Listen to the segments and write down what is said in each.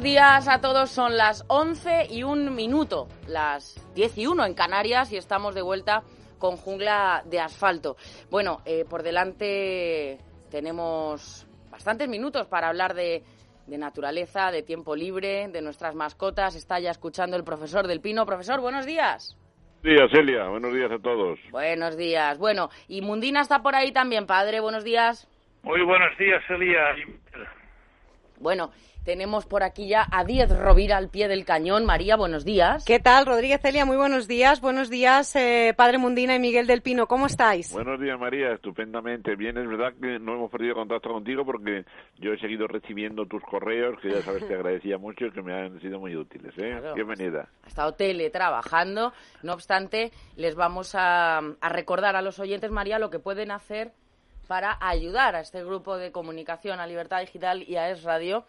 Buenos días a todos, son las 11 y un minuto, las 10 y 1 en Canarias y estamos de vuelta con jungla de asfalto. Bueno, eh, por delante tenemos bastantes minutos para hablar de, de naturaleza, de tiempo libre, de nuestras mascotas. Está ya escuchando el profesor del Pino. Profesor, buenos días. Buenos días, Celia. Buenos días a todos. Buenos días. Bueno, y Mundina está por ahí también, padre. Buenos días. Muy buenos días, Celia. Bueno, tenemos por aquí ya a Diez Rovira al pie del cañón. María, buenos días. ¿Qué tal, Rodríguez Celia? Muy buenos días. Buenos días, eh, Padre Mundina y Miguel del Pino. ¿Cómo estáis? Buenos días, María. Estupendamente. Bien, es verdad que no hemos perdido contacto contigo porque yo he seguido recibiendo tus correos, que ya sabes te agradecía mucho y que me han sido muy útiles. ¿eh? Claro. Bienvenida. Ha estado teletrabajando. No obstante, les vamos a, a recordar a los oyentes, María, lo que pueden hacer para ayudar a este grupo de comunicación, a Libertad Digital y a Es Radio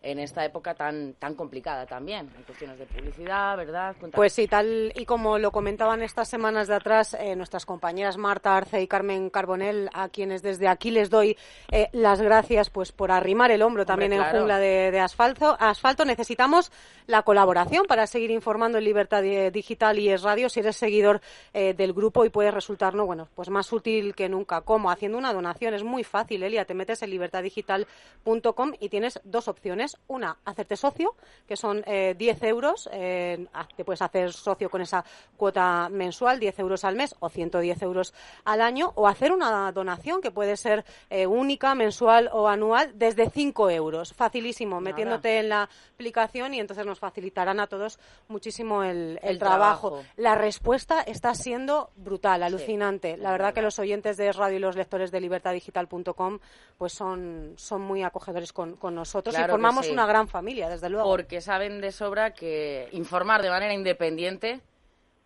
en esta época tan tan complicada también, en cuestiones de publicidad, ¿verdad? Cuéntanos. Pues sí, tal y como lo comentaban estas semanas de atrás eh, nuestras compañeras Marta Arce y Carmen Carbonell, a quienes desde aquí les doy eh, las gracias pues por arrimar el hombro también claro. en jungla de, de asfalto. Asfalto necesitamos la colaboración para seguir informando en Libertad Di- Digital y Es Radio. Si eres seguidor eh, del grupo y puedes resultarnos bueno pues más útil que nunca. ¿Cómo? Haciendo una donación. Es muy fácil, Elia. Te metes en libertaddigital.com y tienes dos opciones. Una, hacerte socio, que son eh, 10 euros. eh, haz- te puedes hacer socio con esa cuota mensual, 10 euros al mes o 110 euros al año. O hacer una donación que puede ser eh, única, mensual o anual, desde 5 euros. Facilísimo, metiéndote en la aplicación y entonces nos facilitarán a todos muchísimo el, el El trabajo. trabajo. La respuesta está siendo brutal, alucinante. la verdad que los oyentes de Radio y los lectores de libertaddigital.com pues son, son muy acogedores con, con nosotros Claro y que sí. una gran familia, desde luego. porque saben de sobra que informar de manera independiente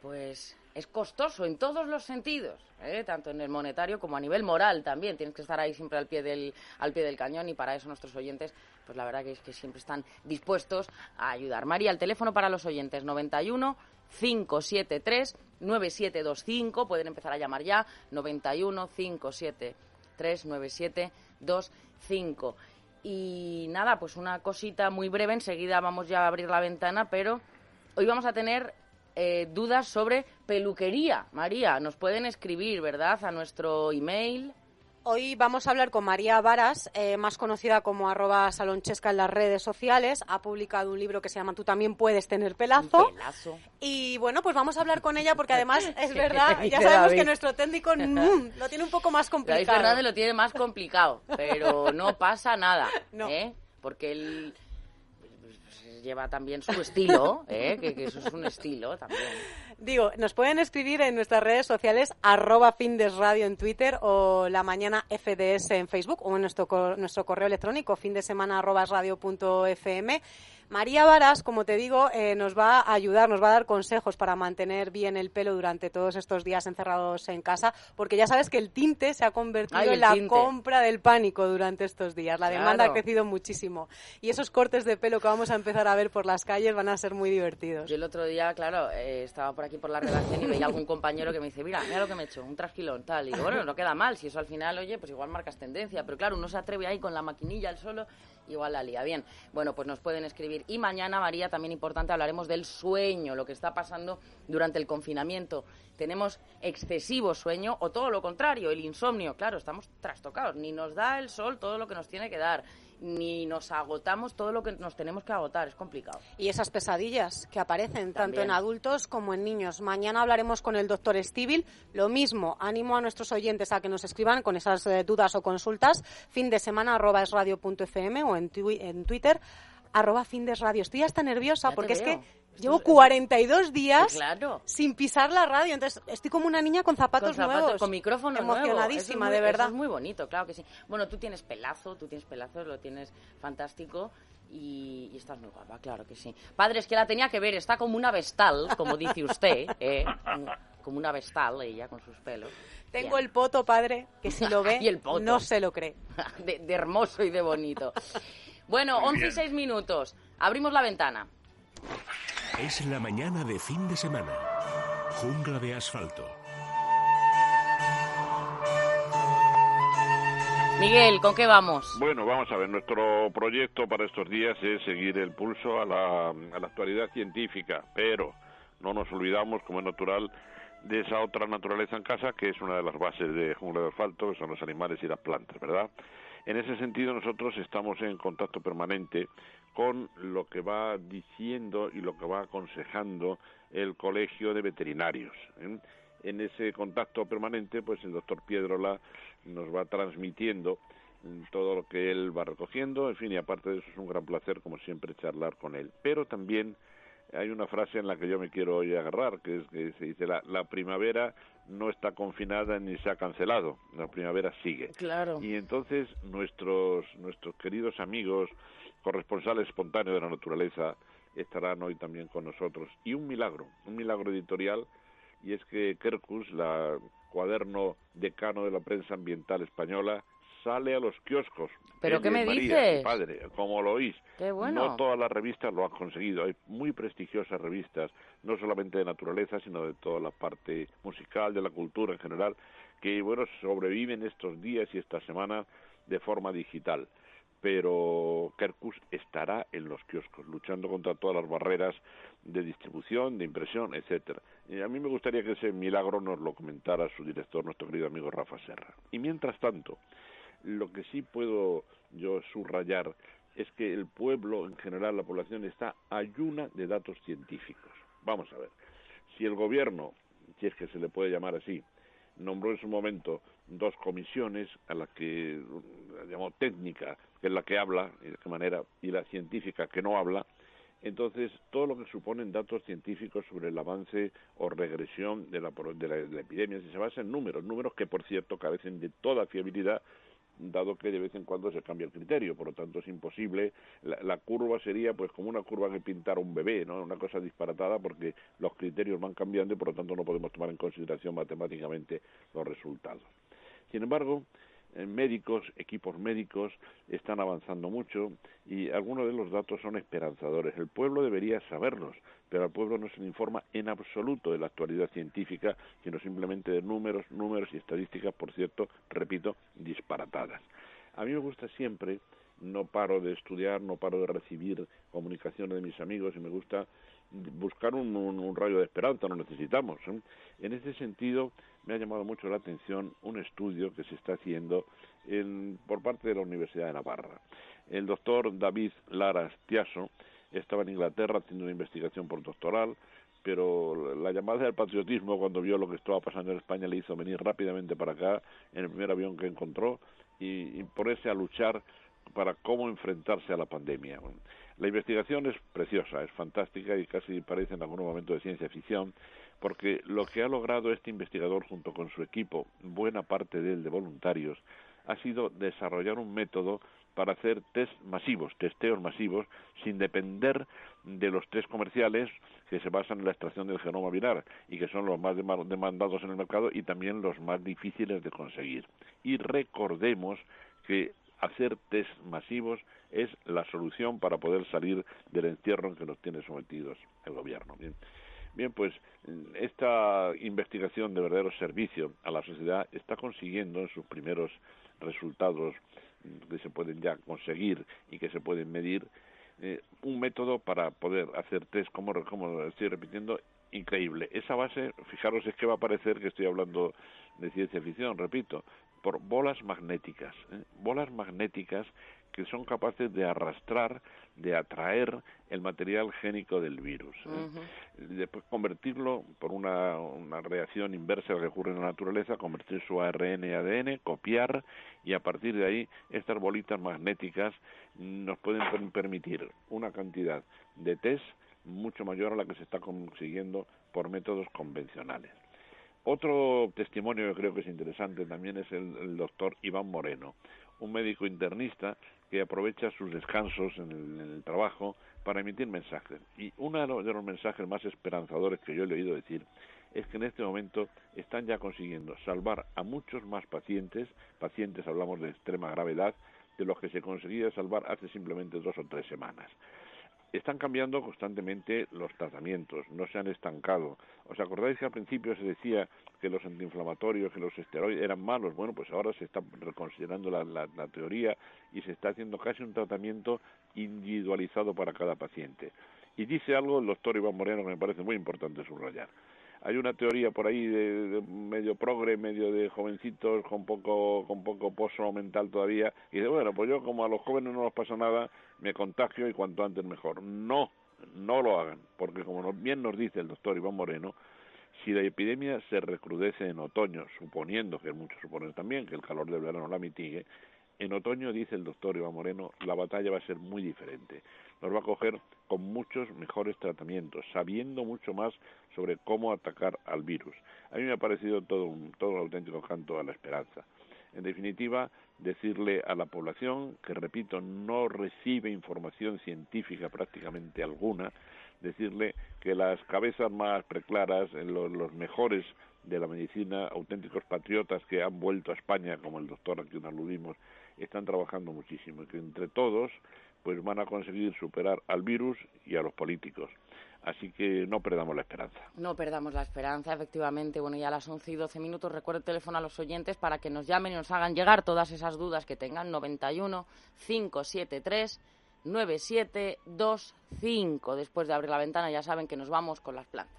pues es costoso en todos los sentidos, ¿eh? tanto en el monetario como a nivel moral también. Tienes que estar ahí siempre al pie del al pie del cañón y para eso nuestros oyentes, pues la verdad que es que siempre están dispuestos a ayudar. María, el teléfono para los oyentes 91 573 9725, pueden empezar a llamar ya 91 573 9725. Y nada, pues una cosita muy breve, enseguida vamos ya a abrir la ventana, pero hoy vamos a tener eh, dudas sobre peluquería. María, nos pueden escribir, ¿verdad? A nuestro email. Hoy vamos a hablar con María Varas, eh, más conocida como arroba salonchesca en las redes sociales. Ha publicado un libro que se llama Tú también puedes tener pelazo. Pelazo. Y bueno, pues vamos a hablar con ella porque además es verdad, ya sabemos David. que nuestro técnico mm, lo tiene un poco más David complicado. Fernández lo tiene más complicado, pero no pasa nada, No. ¿eh? Porque él lleva también su estilo, ¿eh? Que, que eso es un estilo también. Digo, nos pueden escribir en nuestras redes sociales, arroba findesradio en Twitter o la mañana FDS en Facebook o en nuestro, nuestro correo electrónico findesemana arroba radio punto fm. María Varas, como te digo, eh, nos va a ayudar, nos va a dar consejos para mantener bien el pelo durante todos estos días encerrados en casa, porque ya sabes que el tinte se ha convertido Ay, en la tinte. compra del pánico durante estos días. La demanda Claro. ha crecido muchísimo y esos cortes de pelo que vamos a empezar a ver por las calles van a ser muy divertidos. Yo el otro día, claro, eh, estaba por aquí por la redacción y veía algún compañero que me dice, mira, mira lo que me he hecho, un trasquilón, tal. Y digo, bueno, no queda mal, si eso al final, oye, pues igual marcas tendencia. Pero claro, uno se atreve ahí con la maquinilla al solo igual la lía. Bien, bueno, pues nos pueden escribir. Y mañana, María, también importante, hablaremos del sueño, lo que está pasando durante el confinamiento. Tenemos excesivo sueño o todo lo contrario, el insomnio. Claro, estamos trastocados. Ni nos da el sol todo lo que nos tiene que dar ni nos agotamos todo lo que nos tenemos que agotar. Es complicado. Y esas pesadillas que aparecen tanto en adultos como en niños. Mañana hablaremos con el doctor Estivil. Lo mismo, ánimo a nuestros oyentes a que nos escriban con esas eh, dudas o consultas. Fin de semana arroba es radio.fm o en, en Twitter arroba fin de radio. Estoy hasta nerviosa porque es que Llevo 42 días sin pisar la radio, entonces estoy como una niña con zapatos, nuevos. Con micrófono Emocionadísima, de verdad. es muy bonito, claro que sí. Bueno, tú tienes pelazo, tú tienes pelazo, lo tienes fantástico y, estás muy guapa, claro que sí. Padre, es que la tenía que ver, está como una vestal, como dice usted, ¿eh? como una vestal ella con sus pelos. Tengo el poto, padre, que si lo ve, no se lo cree. de, de hermoso y de bonito. Bueno, 11 y 6 minutos. Abrimos la ventana. Es la mañana de fin de semana. Jungla de asfalto. Miguel, ¿con qué vamos? Bueno, vamos a ver, nuestro proyecto para estos días es seguir el pulso a la, a la actualidad científica, pero no nos olvidamos, como es natural, de esa otra naturaleza en casa que es una de las bases de Jungla de Asfalto, que son los animales y las plantas, ¿verdad? En ese sentido, nosotros estamos en contacto permanente con lo que va diciendo y lo que va aconsejando el Colegio de Veterinarios. ¿eh? En ese contacto permanente, pues el doctor Piedrola nos va transmitiendo todo lo que él va recogiendo, en fin, y aparte de eso es un gran placer, como siempre, charlar con él. Pero también hay una frase en la que yo me quiero hoy agarrar, que es que se dice la, la primavera no está confinada ni se ha cancelado, la primavera sigue. Claro. Y entonces nuestros nuestros queridos amigos corresponsales espontáneos de la naturaleza estarán hoy también con nosotros y un milagro, un milagro editorial y es que Kerkus, la cuaderno decano de la prensa ambiental española, sale a los kioscos. ¿Pero qué me dices? Padre, como lo oís. Qué bueno. No todas las revistas lo han conseguido. Hay muy prestigiosas revistas, no solamente de naturaleza, sino de toda la parte musical, de la cultura en general, que, bueno, sobreviven estos días y esta semana de forma digital. Pero Kerkus estará en los kioscos, luchando contra todas las barreras de distribución, de impresión, etcétera. Y a mí me gustaría que ese milagro nos lo comentara su director, nuestro querido amigo Rafa Serra. Y mientras tanto, lo que sí puedo yo subrayar es que el pueblo, en general, la población, está ayuna de datos científicos. Vamos a ver, si el gobierno, si es que se le puede llamar así, nombró en su momento dos comisiones a la que llamó técnica, que es la que habla, de qué manera, y la científica que no habla, entonces todo lo que suponen datos científicos sobre el avance o regresión de la, de la, de la epidemia, si se basa en números, números que por cierto carecen de toda fiabilidad dado que de vez en cuando se cambia el criterio, por lo tanto es imposible, la, curva sería pues como una curva que pintara un bebé, ¿no? Una cosa disparatada porque los criterios van cambiando y por lo tanto no podemos tomar en consideración matemáticamente los resultados. Sin embargo, médicos, equipos médicos están avanzando mucho y algunos de los datos son esperanzadores. El pueblo debería saberlos, pero al pueblo no se le informa en absoluto de la actualidad científica, sino simplemente de números, números y estadísticas, por cierto, repito, disparatadas. A mí me gusta siempre, no paro de estudiar, no paro de recibir comunicaciones de mis amigos y me gusta buscar un, rayo de esperanza, lo necesitamos. ¿eh? En ese sentido, me ha llamado mucho la atención un estudio que se está haciendo por parte de la Universidad de Navarra. El doctor David Lara Tiaso estaba en Inglaterra haciendo una investigación postdoctoral, pero la llamada del patriotismo cuando vio lo que estaba pasando en España le hizo venir rápidamente para acá en el primer avión que encontró y, y ponerse a luchar para cómo enfrentarse a la pandemia. La investigación es preciosa, es fantástica y casi parece en algún momento de ciencia ficción, porque lo que ha logrado este investigador junto con su equipo, buena parte de él de voluntarios, ha sido desarrollar un método para hacer test masivos, testeos masivos, sin depender de los test comerciales que se basan en la extracción del genoma viral y que son los más demandados en el mercado y también los más difíciles de conseguir. Y recordemos que hacer test masivos es la solución para poder salir del encierro en que nos tiene sometidos el gobierno. Bien pues esta investigación de verdadero servicio a la sociedad está consiguiendo en sus primeros resultados que se pueden ya conseguir y que se pueden medir, eh, un método para poder hacer test, como, como estoy repitiendo, increíble. Esa base, fijaros, es que va a parecer que estoy hablando de ciencia ficción, repito, por bolas magnéticas, ¿eh? bolas magnéticas que son capaces de arrastrar, de atraer el material génico del virus. ¿eh? Después convertirlo por una, una reacción inversa que ocurre en la naturaleza, convertir su ARN y ADN, copiar y a partir de ahí estas bolitas magnéticas nos pueden permitir una cantidad de test mucho mayor a la que se está consiguiendo por métodos convencionales. Otro testimonio que creo que es interesante también es el, doctor Iván Moreno, un médico internista que aprovecha sus descansos en el, trabajo para emitir mensajes. Y uno de los mensajes más esperanzadores que yo he oído decir es que en este momento están ya consiguiendo salvar a muchos más pacientes, pacientes hablamos de extrema gravedad, de los que se conseguía salvar hace simplemente dos o tres semanas están cambiando constantemente los tratamientos, no se han estancado. ¿Os acordáis que al principio se decía que los antiinflamatorios, que los esteroides eran malos? Bueno, pues ahora se está reconsiderando la, la teoría y se está haciendo casi un tratamiento individualizado para cada paciente. Y dice algo el doctor Iván Moreno que me parece muy importante subrayar hay una teoría por ahí de, medio progre, medio de jovencitos con poco con poco pozo mental todavía y dice, bueno, pues yo como a los jóvenes no les pasa nada, me contagio y cuanto antes mejor. No, no lo hagan, porque como bien nos dice el doctor Iván Moreno, si la epidemia se recrudece en otoño, suponiendo que muchos suponen también que el calor del verano la mitigue, en otoño, dice el doctor Iván Moreno, la batalla va a ser muy diferente. Nos va a coger con muchos mejores tratamientos, sabiendo mucho más sobre cómo atacar al virus. A mí me ha parecido todo un, todo un auténtico canto a la esperanza. En definitiva, decirle a la población que, repito, no recibe información científica prácticamente alguna, decirle que las cabezas más preclaras, los, los mejores de la medicina, auténticos patriotas que han vuelto a España, como el doctor a quien aludimos, están trabajando muchísimo y que entre todos pues van a conseguir superar al virus y a los políticos. Así que no perdamos la esperanza. No perdamos la esperanza, efectivamente. Bueno, ya a las 11 y 12 minutos recuerdo el teléfono a los oyentes para que nos llamen y nos hagan llegar todas esas dudas que tengan. 91 573 9725. Después de abrir la ventana ya saben que nos vamos con las plantas.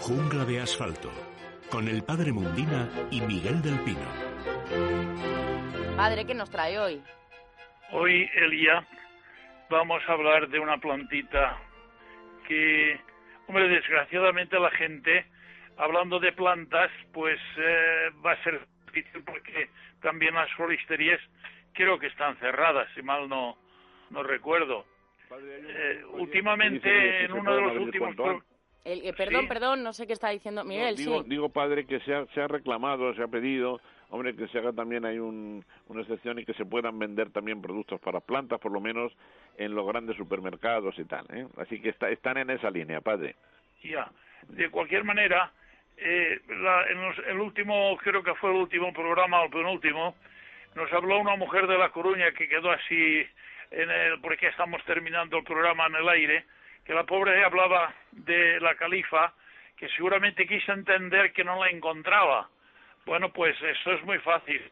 Jungla de asfalto con el padre Mundina y Miguel del Pino. Padre, ¿qué nos trae hoy? Hoy, Elia, vamos a hablar de una plantita que, hombre, desgraciadamente la gente, hablando de plantas, pues eh, va a ser difícil porque también las floristerías creo que están cerradas, si mal no, no recuerdo. Eh, últimamente, en uno de los últimos... El, perdón, perdón, no sé qué está diciendo Miguel. digo, digo, padre, que se ha, se ha reclamado, se ha pedido, hombre, que se haga también hay un, una excepción y que se puedan vender también productos para plantas, por lo menos en los grandes supermercados y tal. ¿eh? Así que está, están en esa línea, padre. Ya, de cualquier manera, eh, en el último, creo que fue el último programa o el penúltimo, nos habló una mujer de La Coruña que quedó así, en el, porque estamos terminando el programa en el aire, que la pobre hablaba de la califa, que seguramente quiso entender que no la encontraba. Bueno, pues eso es muy fácil.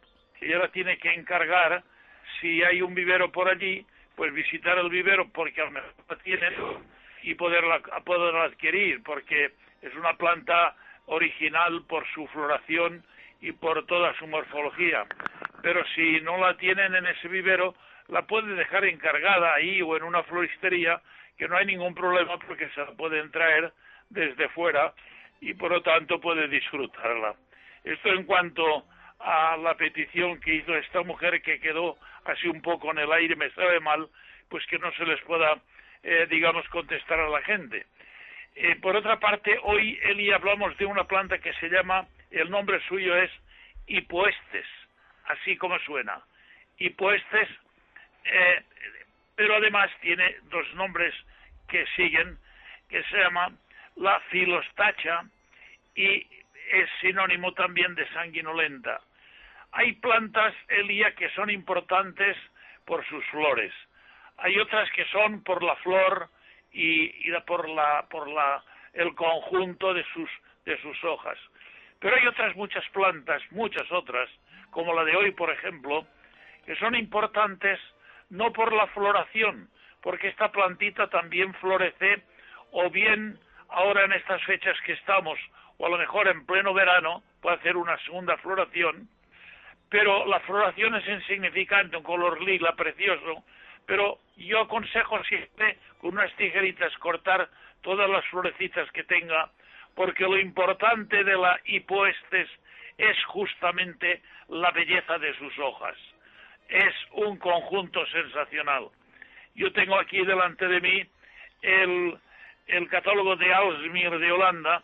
Ella la tiene que encargar, si hay un vivero por allí, pues visitar el vivero porque a lo mejor la tiene y poderla, poderla adquirir, porque es una planta original por su floración y por toda su morfología. Pero si no la tienen en ese vivero, la puede dejar encargada ahí o en una floristería que no hay ningún problema porque se la pueden traer desde fuera y por lo tanto puede disfrutarla. Esto en cuanto a la petición que hizo esta mujer que quedó así un poco en el aire, me sabe mal, pues que no se les pueda, eh, digamos, contestar a la gente. Eh, por otra parte, hoy, Eli, hablamos de una planta que se llama, el nombre suyo es hipoestes, así como suena. Hipoestes eh, pero además tiene dos nombres que siguen, que se llama la filostacha y es sinónimo también de sanguinolenta. Hay plantas, Elia, que son importantes por sus flores. Hay otras que son por la flor y, por la por la el conjunto de sus de sus hojas. Pero hay otras muchas plantas, muchas otras, como la de hoy, por ejemplo, que son importantes no por la floración, porque esta plantita también florece o bien ahora en estas fechas que estamos, o a lo mejor en pleno verano, puede hacer una segunda floración, pero la floración es insignificante, un color lila precioso, pero yo aconsejo siempre con unas tijeritas cortar todas las florecitas que tenga, porque lo importante de la hipoestes es justamente la belleza de sus hojas. Es un conjunto sensacional. Yo tengo aquí delante de mí el, el catálogo de Alsmir de Holanda,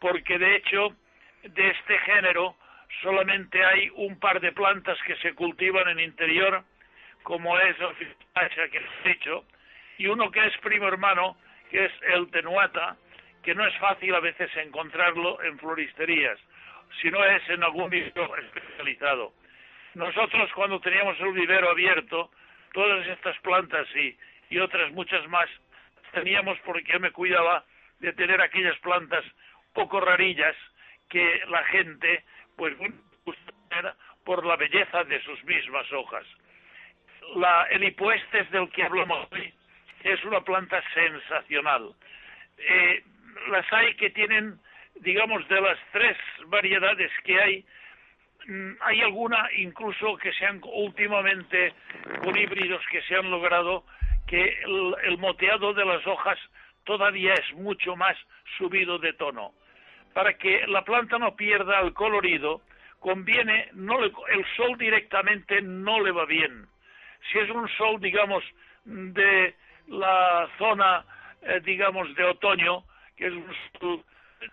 porque de hecho de este género solamente hay un par de plantas que se cultivan en interior, como es el que he dicho, y uno que es primo hermano, que es el tenuata, que no es fácil a veces encontrarlo en floristerías, si no es en algún vivero especializado. Nosotros cuando teníamos el vivero abierto, todas estas plantas y, y otras muchas más, teníamos porque me cuidaba de tener aquellas plantas poco rarillas que la gente pues por la belleza de sus mismas hojas. La, el hipoestes del que hablamos hoy es una planta sensacional. Eh, las hay que tienen, digamos, de las tres variedades que hay, mm, hay alguna incluso que se han últimamente con híbridos que se han logrado que el, moteado de las hojas todavía es mucho más subido de tono. Para que la planta no pierda el colorido, conviene, no el sol directamente no le va bien. Si es un sol, digamos, de la zona, eh, digamos, de otoño, que es un sol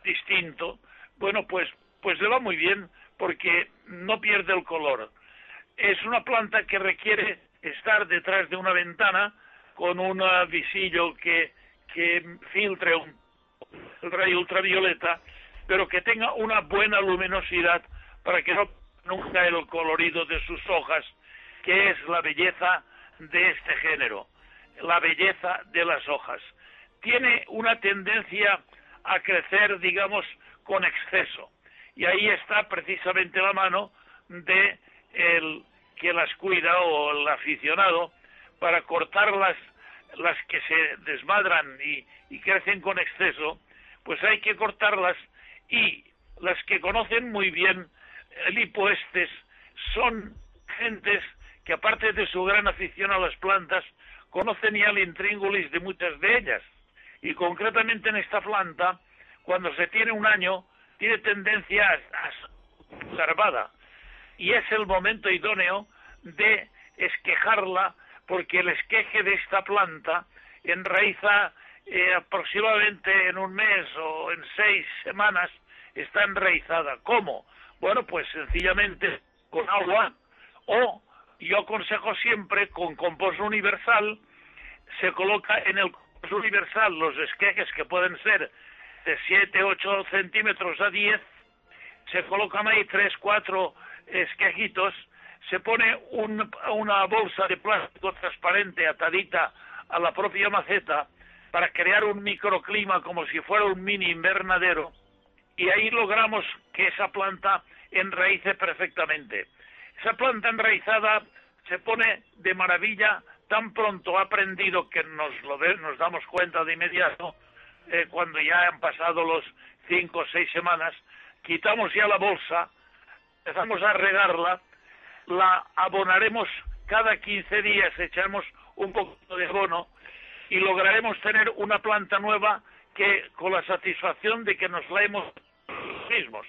distinto, bueno, pues, pues le va muy bien porque no pierde el color. Es una planta que requiere estar detrás de una ventana con un visillo que, que filtre un, rayo ultravioleta, pero que tenga una buena luminosidad para que no nunca el colorido de sus hojas, que es la belleza de este género la belleza de las hojas. Tiene una tendencia a crecer, digamos, con exceso. Y ahí está precisamente la mano de el que las cuida o el aficionado para cortar las, que se desmadran y, y crecen con exceso, pues hay que cortarlas y las que conocen muy bien el hipoestes son gentes que aparte de su gran afición a las plantas, conocen ya el intríngulis de muchas de ellas. Y concretamente en esta planta, cuando se tiene un año, tiene tendencia a, larvada. Y es el momento idóneo de esquejarla, porque el esqueje de esta planta enraiza eh, aproximadamente en un mes o en seis semanas, está enraizada. ¿Cómo? Bueno, pues sencillamente con agua o yo aconsejo siempre con compost universal, se coloca en el compost universal los esquejes que pueden ser de 7, 8 centímetros a 10, se colocan ahí 3, 4 esquejitos, se pone una bolsa de plástico transparente atadita a la propia maceta para crear un microclima como si fuera un mini invernadero y ahí logramos que esa planta enraíce perfectamente. Esa planta enraizada se pone de maravilla tan pronto ha aprendido que nos lo nos damos cuenta de inmediato eh, cuando ya han pasado los cinco o seis semanas quitamos ya la bolsa empezamos a regarla la abonaremos cada 15 días echamos un poco de abono y lograremos tener una planta nueva que con la satisfacción de que nos la hemos mismos.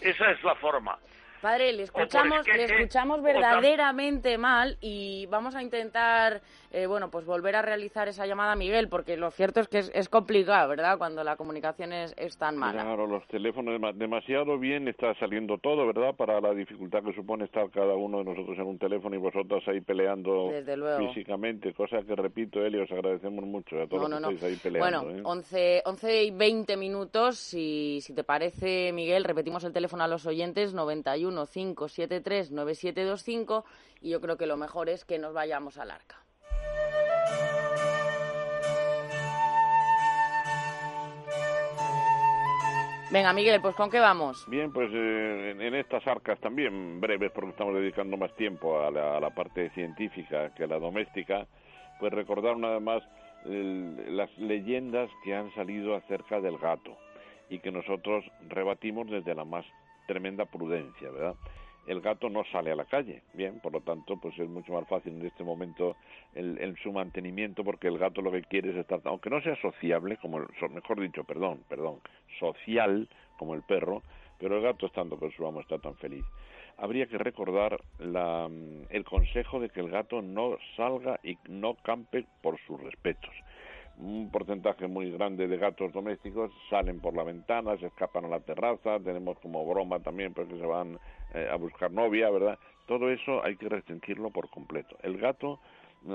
Esa es la forma Padre, le escuchamos, le escuchamos verdaderamente mal y vamos a intentar, eh, bueno, pues volver a realizar esa llamada a Miguel, porque lo cierto es que es, complicado, ¿verdad?, cuando la comunicación es, tan mala. Claro, los teléfonos, demasiado bien está saliendo todo, ¿verdad?, para la dificultad que supone estar cada uno de nosotros en un teléfono y vosotros ahí peleando físicamente, cosa que, repito, Eli, os agradecemos mucho a todos los que estáis ahí peleando. Bueno, 11, ¿eh? 11 y 20 minutos, si, si te parece, Miguel, repetimos el teléfono a los oyentes, 91 5739725 y yo creo que lo mejor es que nos vayamos al arca. Venga, Miguel, pues ¿con qué vamos? Bien, pues eh, en, estas arcas también breves, porque estamos dedicando más tiempo a la, parte científica que a la doméstica, pues recordar nada más las leyendas que han salido acerca del gato y que nosotros rebatimos desde la más tremenda prudencia, ¿verdad? el gato no sale a la calle. Bien, por lo tanto, pues es mucho más fácil en este momento el, su mantenimiento porque el gato lo que quiere es estar, aunque no sea sociable, como mejor dicho, perdón, perdón, social como el perro, pero el gato estando con su amo está tan feliz. Habría que recordar la, el consejo de que el gato no salga y no campe por sus respetos un porcentaje muy grande de gatos domésticos salen por la ventana, se escapan a la terraza, tenemos como broma también porque se van eh, a buscar novia, ¿verdad? Todo eso hay que restringirlo por completo. El gato,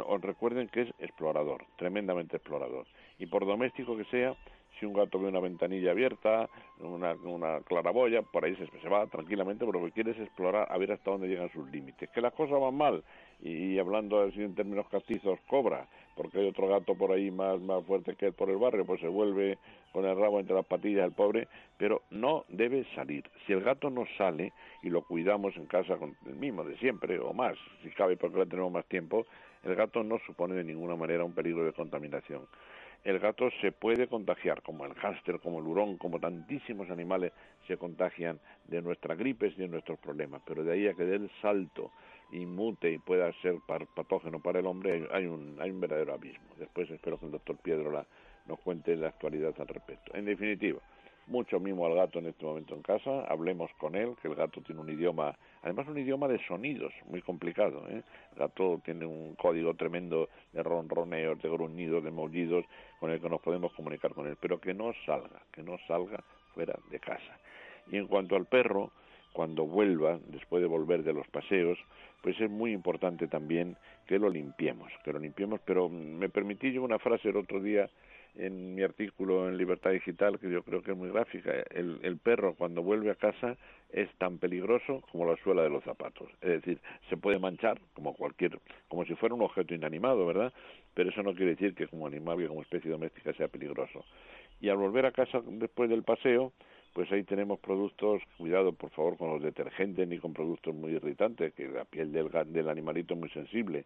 os recuerden que es explorador, tremendamente explorador. Y por doméstico que sea, si un gato ve una ventanilla abierta, una, una claraboya, por ahí se, se va tranquilamente, pero lo que quiere es explorar a ver hasta dónde llegan sus límites. Que las cosas van mal, y, hablando así en términos castizos, cobra, porque hay otro gato por ahí más, más fuerte que él por el barrio, pues se vuelve con el rabo entre las patillas el pobre, pero no debe salir. Si el gato no sale y lo cuidamos en casa con el mismo de siempre o más, si cabe porque le tenemos más tiempo, el gato no supone de ninguna manera un peligro de contaminación el gato se puede contagiar, como el hámster, como el hurón, como tantísimos animales se contagian de nuestras gripes y de nuestros problemas. Pero de ahí a que dé el salto y y pueda ser patógeno para el hombre, hay un, hay un verdadero abismo. Después espero que el doctor Piedrola nos cuente la actualidad al respecto. En definitiva, mucho mimo al gato en este momento en casa, hablemos con él, que el gato tiene un idioma, además un idioma de sonidos, muy complicado. ¿eh? El gato tiene un código tremendo de ronroneos, de gruñidos, de maullidos, con el que nos podemos comunicar con él, pero que no salga, que no salga fuera de casa. Y en cuanto al perro, cuando vuelva, después de volver de los paseos, pues es muy importante también que lo limpiemos, que lo limpiemos, pero me permití yo una frase el otro día en mi artículo en Libertad Digital, que yo creo que es muy gráfica, el, perro cuando vuelve a casa es tan peligroso como la suela de los zapatos. Es decir, se puede manchar como cualquier, como si fuera un objeto inanimado, ¿verdad? Pero eso no quiere decir que como animal y como especie doméstica sea peligroso. Y al volver a casa después del paseo, pues ahí tenemos productos, cuidado por favor con los detergentes ni con productos muy irritantes, que la piel del, del animalito es muy sensible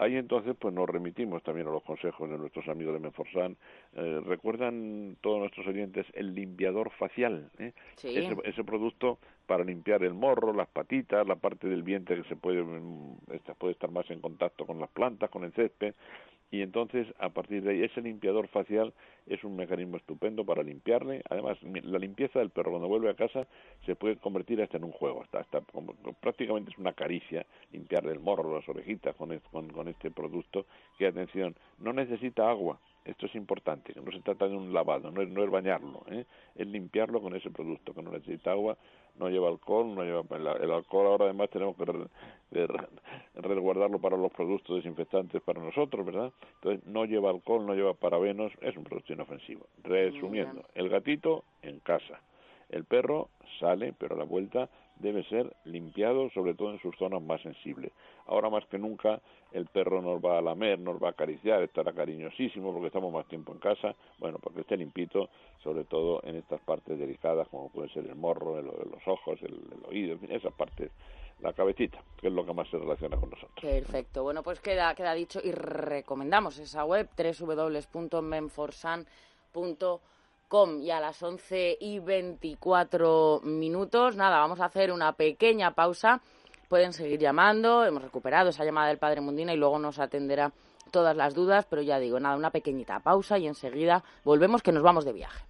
Ahí entonces pues nos remitimos también a los consejos de nuestros amigos de Menforsan. Eh, ¿Recuerdan todos nuestros oyentes el limpiador facial? Eh? Ese, ese, producto para limpiar el morro, las patitas, la parte del vientre que se puede, mm, puede estar más en contacto con las plantas, con el césped. Y entonces a partir de ahí ese limpiador facial es un mecanismo estupendo para limpiarle. Además la limpieza del perro cuando vuelve a casa se puede convertir hasta en un juego hasta, hasta prácticamente es una caricia limpiarle el morro las orejitas con, con, este producto que atención no necesita agua esto es importante, que no se trata de un lavado, no es, no es bañarlo, ¿eh? es limpiarlo con ese producto, que no necesita agua, no lleva alcohol, no lleva el, alcohol ahora además tenemos que resguardarlo para los productos desinfectantes para nosotros, ¿verdad? Entonces no lleva alcohol, no lleva parabenos, es un producto inofensivo. Resumiendo, el gatito en casa, el perro sale, pero a la vuelta debe ser limpiado, sobre todo en sus zonas más sensibles. Ahora más que nunca el perro nos va a lamer, nos va a acariciar, estará cariñosísimo porque estamos más tiempo en casa, bueno, porque esté limpito, sobre todo en estas partes delicadas como puede ser el morro, el, los ojos, el, oído, en fin, esas partes, la cabecita, que es lo que más se relaciona con nosotros. Perfecto, bueno, pues queda, queda dicho y recomendamos esa web www.menforsan.com y a las 11 y 24 minutos. Nada, vamos a hacer una pequeña pausa. Pueden seguir llamando. Hemos recuperado esa llamada del Padre Mundina y luego nos atenderá todas las dudas. Pero ya digo, nada, una pequeñita pausa y enseguida volvemos que nos vamos de viaje.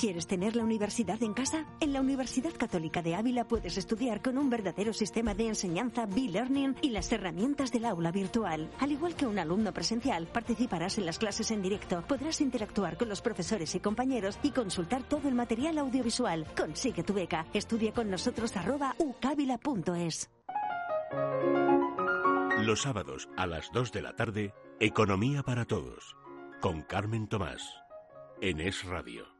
¿Quieres tener la universidad en casa? En la Universidad Católica de Ávila puedes estudiar con un verdadero sistema de enseñanza B-Learning y las herramientas del aula virtual. Al igual que un alumno presencial, participarás en las clases en directo, podrás interactuar con los profesores y compañeros y consultar todo el material audiovisual. Consigue tu beca. Estudia con nosotros arroba ucavila.es. Los sábados a las 2 de la tarde, Economía para Todos, con Carmen Tomás, en Es Radio.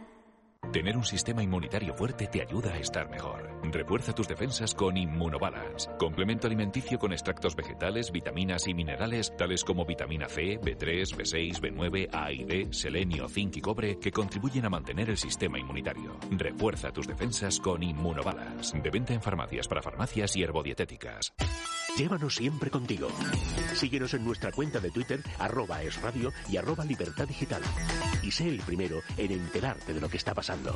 Tener un sistema inmunitario fuerte te ayuda a estar mejor. Refuerza tus defensas con Immunobalance, complemento alimenticio con extractos vegetales, vitaminas y minerales tales como vitamina C, B3, B6, B9, A y D, selenio, zinc y cobre que contribuyen a mantener el sistema inmunitario. Refuerza tus defensas con Immunobalance. De venta en farmacias para farmacias y herbodietéticas. Llévanos siempre contigo. Síguenos en nuestra cuenta de Twitter, arroba esradio y arroba libertad digital. Y sé el primero en enterarte de lo que está pasando pasando.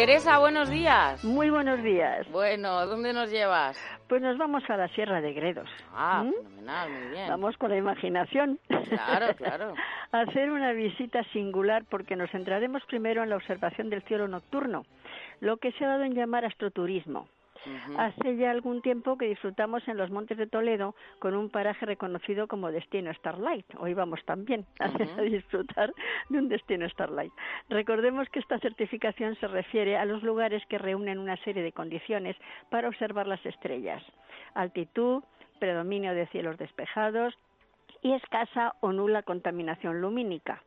Teresa, buenos días. Muy buenos días. Bueno, ¿dónde nos llevas? Pues nos vamos a la Sierra de Gredos. Ah, ¿Mm? fenomenal, muy bien. Vamos con la imaginación. Claro, claro. a hacer una visita singular porque nos centraremos primero en la observación del cielo nocturno, lo que se ha dado en llamar astroturismo. Hace ya algún tiempo que disfrutamos en los Montes de Toledo con un paraje reconocido como Destino Starlight. Hoy vamos también a disfrutar de un Destino Starlight. Recordemos que esta certificación se refiere a los lugares que reúnen una serie de condiciones para observar las estrellas. Altitud, predominio de cielos despejados y escasa o nula contaminación lumínica.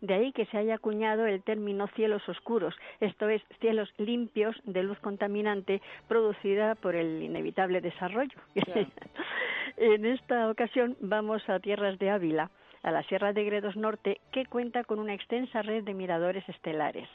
De ahí que se haya acuñado el término cielos oscuros, esto es, cielos limpios de luz contaminante producida por el inevitable desarrollo. en esta ocasión vamos a tierras de Ávila, a la Sierra de Gredos Norte, que cuenta con una extensa red de miradores estelares.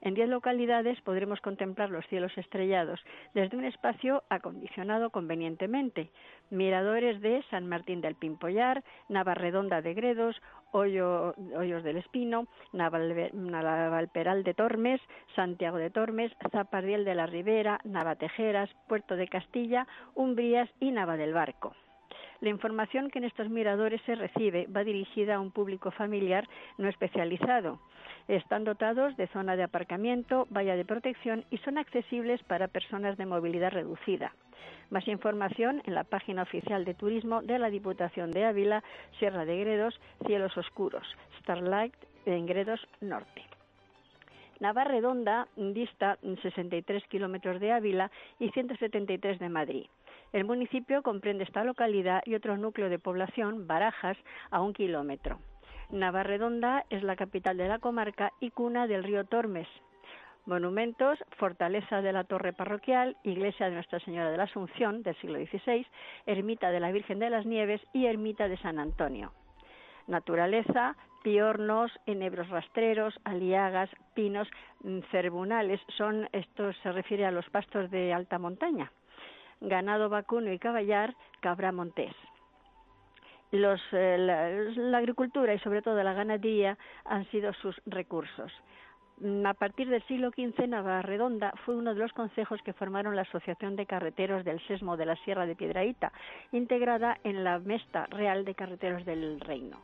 En diez localidades podremos contemplar los cielos estrellados desde un espacio acondicionado convenientemente. Miradores de San Martín del Pimpollar, Navarredonda de Gredos, Hoyos del Espino, Navalperal de Tormes, Santiago de Tormes, Zapardiel de la Ribera, Navatejeras, Puerto de Castilla, Umbrías y Nava del Barco. La información que en estos miradores se recibe va dirigida a un público familiar no especializado. Están dotados de zona de aparcamiento, valla de protección y son accesibles para personas de movilidad reducida. Más información en la página oficial de turismo de la Diputación de Ávila, Sierra de Gredos, Cielos Oscuros, Starlight en Gredos Norte. Navarredonda dista 63 kilómetros de Ávila y 173 de Madrid. El municipio comprende esta localidad y otro núcleo de población, Barajas, a un kilómetro. Navarredonda es la capital de la comarca y cuna del río Tormes. Monumentos, Fortaleza de la Torre Parroquial, Iglesia de Nuestra Señora de la Asunción del siglo XVI, Ermita de la Virgen de las Nieves y Ermita de San Antonio. Naturaleza, piornos, enebros rastreros, aliagas, pinos, mm, cerbunales, son esto se refiere a los pastos de alta montaña. Ganado vacuno y caballar, cabra montés. Eh, la, agricultura y sobre todo la ganadería han sido sus recursos. Mm, a partir del siglo XV, Navarredonda fue uno de los concejos que formaron la Asociación de Carreteros del Sesmo de la Sierra de Piedraíta, integrada en la Mesta Real de Carreteros del Reino.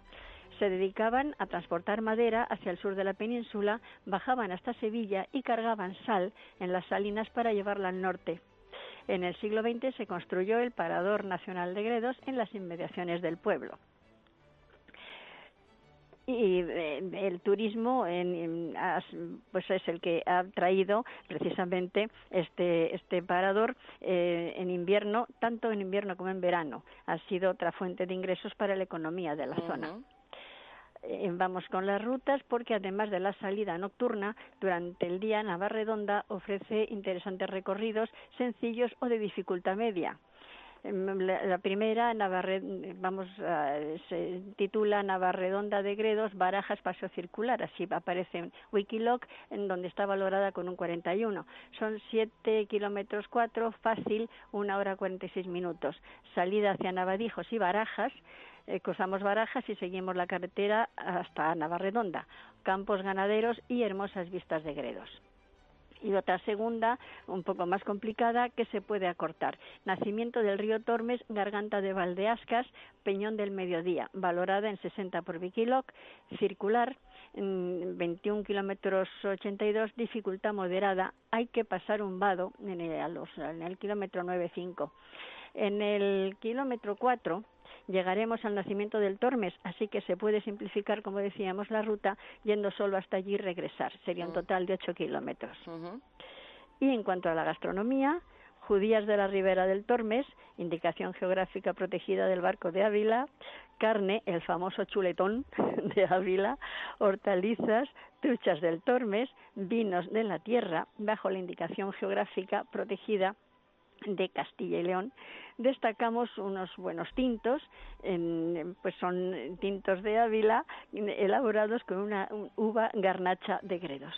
Se dedicaban a transportar madera hacia el sur de la península, bajaban hasta Sevilla y cargaban sal en las salinas para llevarla al norte, En el siglo XX se construyó el Parador Nacional de Gredos en las inmediaciones del pueblo. Y eh, el turismo pues es el que ha traído precisamente este este parador eh, en invierno tanto en invierno como en verano. Ha sido otra fuente de ingresos para la economía de la zona vamos con las rutas porque además de la salida nocturna durante el día Navarredonda ofrece interesantes recorridos sencillos o de dificultad media Em, la, primera, vamos, se titula Navarredonda de Gredos, Barajas Paso Circular, así aparece en Wikiloc, en donde está valorada con un 41. Son 7 kilómetros 4, fácil, una hora 46 minutos. Salida hacia Navadijos y Barajas, eh, cruzamos Barajas y seguimos la carretera hasta Navarredonda, campos ganaderos y hermosas vistas de Gredos y otra segunda, un poco más complicada, que se puede acortar. Nacimiento del río Tormes, Garganta de Valdeascas, Peñón del Mediodía, valorada en 60 por Viquiloc, circular, 21 kilómetros 82, dificultad moderada, hay que pasar un vado en el, en el kilómetro 9,5. En el kilómetro 4 llegaremos al nacimiento del Tormes, así que se puede simplificar, como decíamos, la ruta yendo solo hasta allí y regresar. Sería un mm. total de 8 kilómetros. Y en cuanto a la gastronomía, judías de la ribera del Tormes, indicación geográfica protegida del barco de Ávila, carne, el famoso chuletón de Ávila, hortalizas, truchas del Tormes, vinos de la tierra, bajo la indicación geográfica protegida de Castilla y León, destacamos unos buenos tintos, pues son tintos de Ávila elaborados con una uva garnacha de Gredos.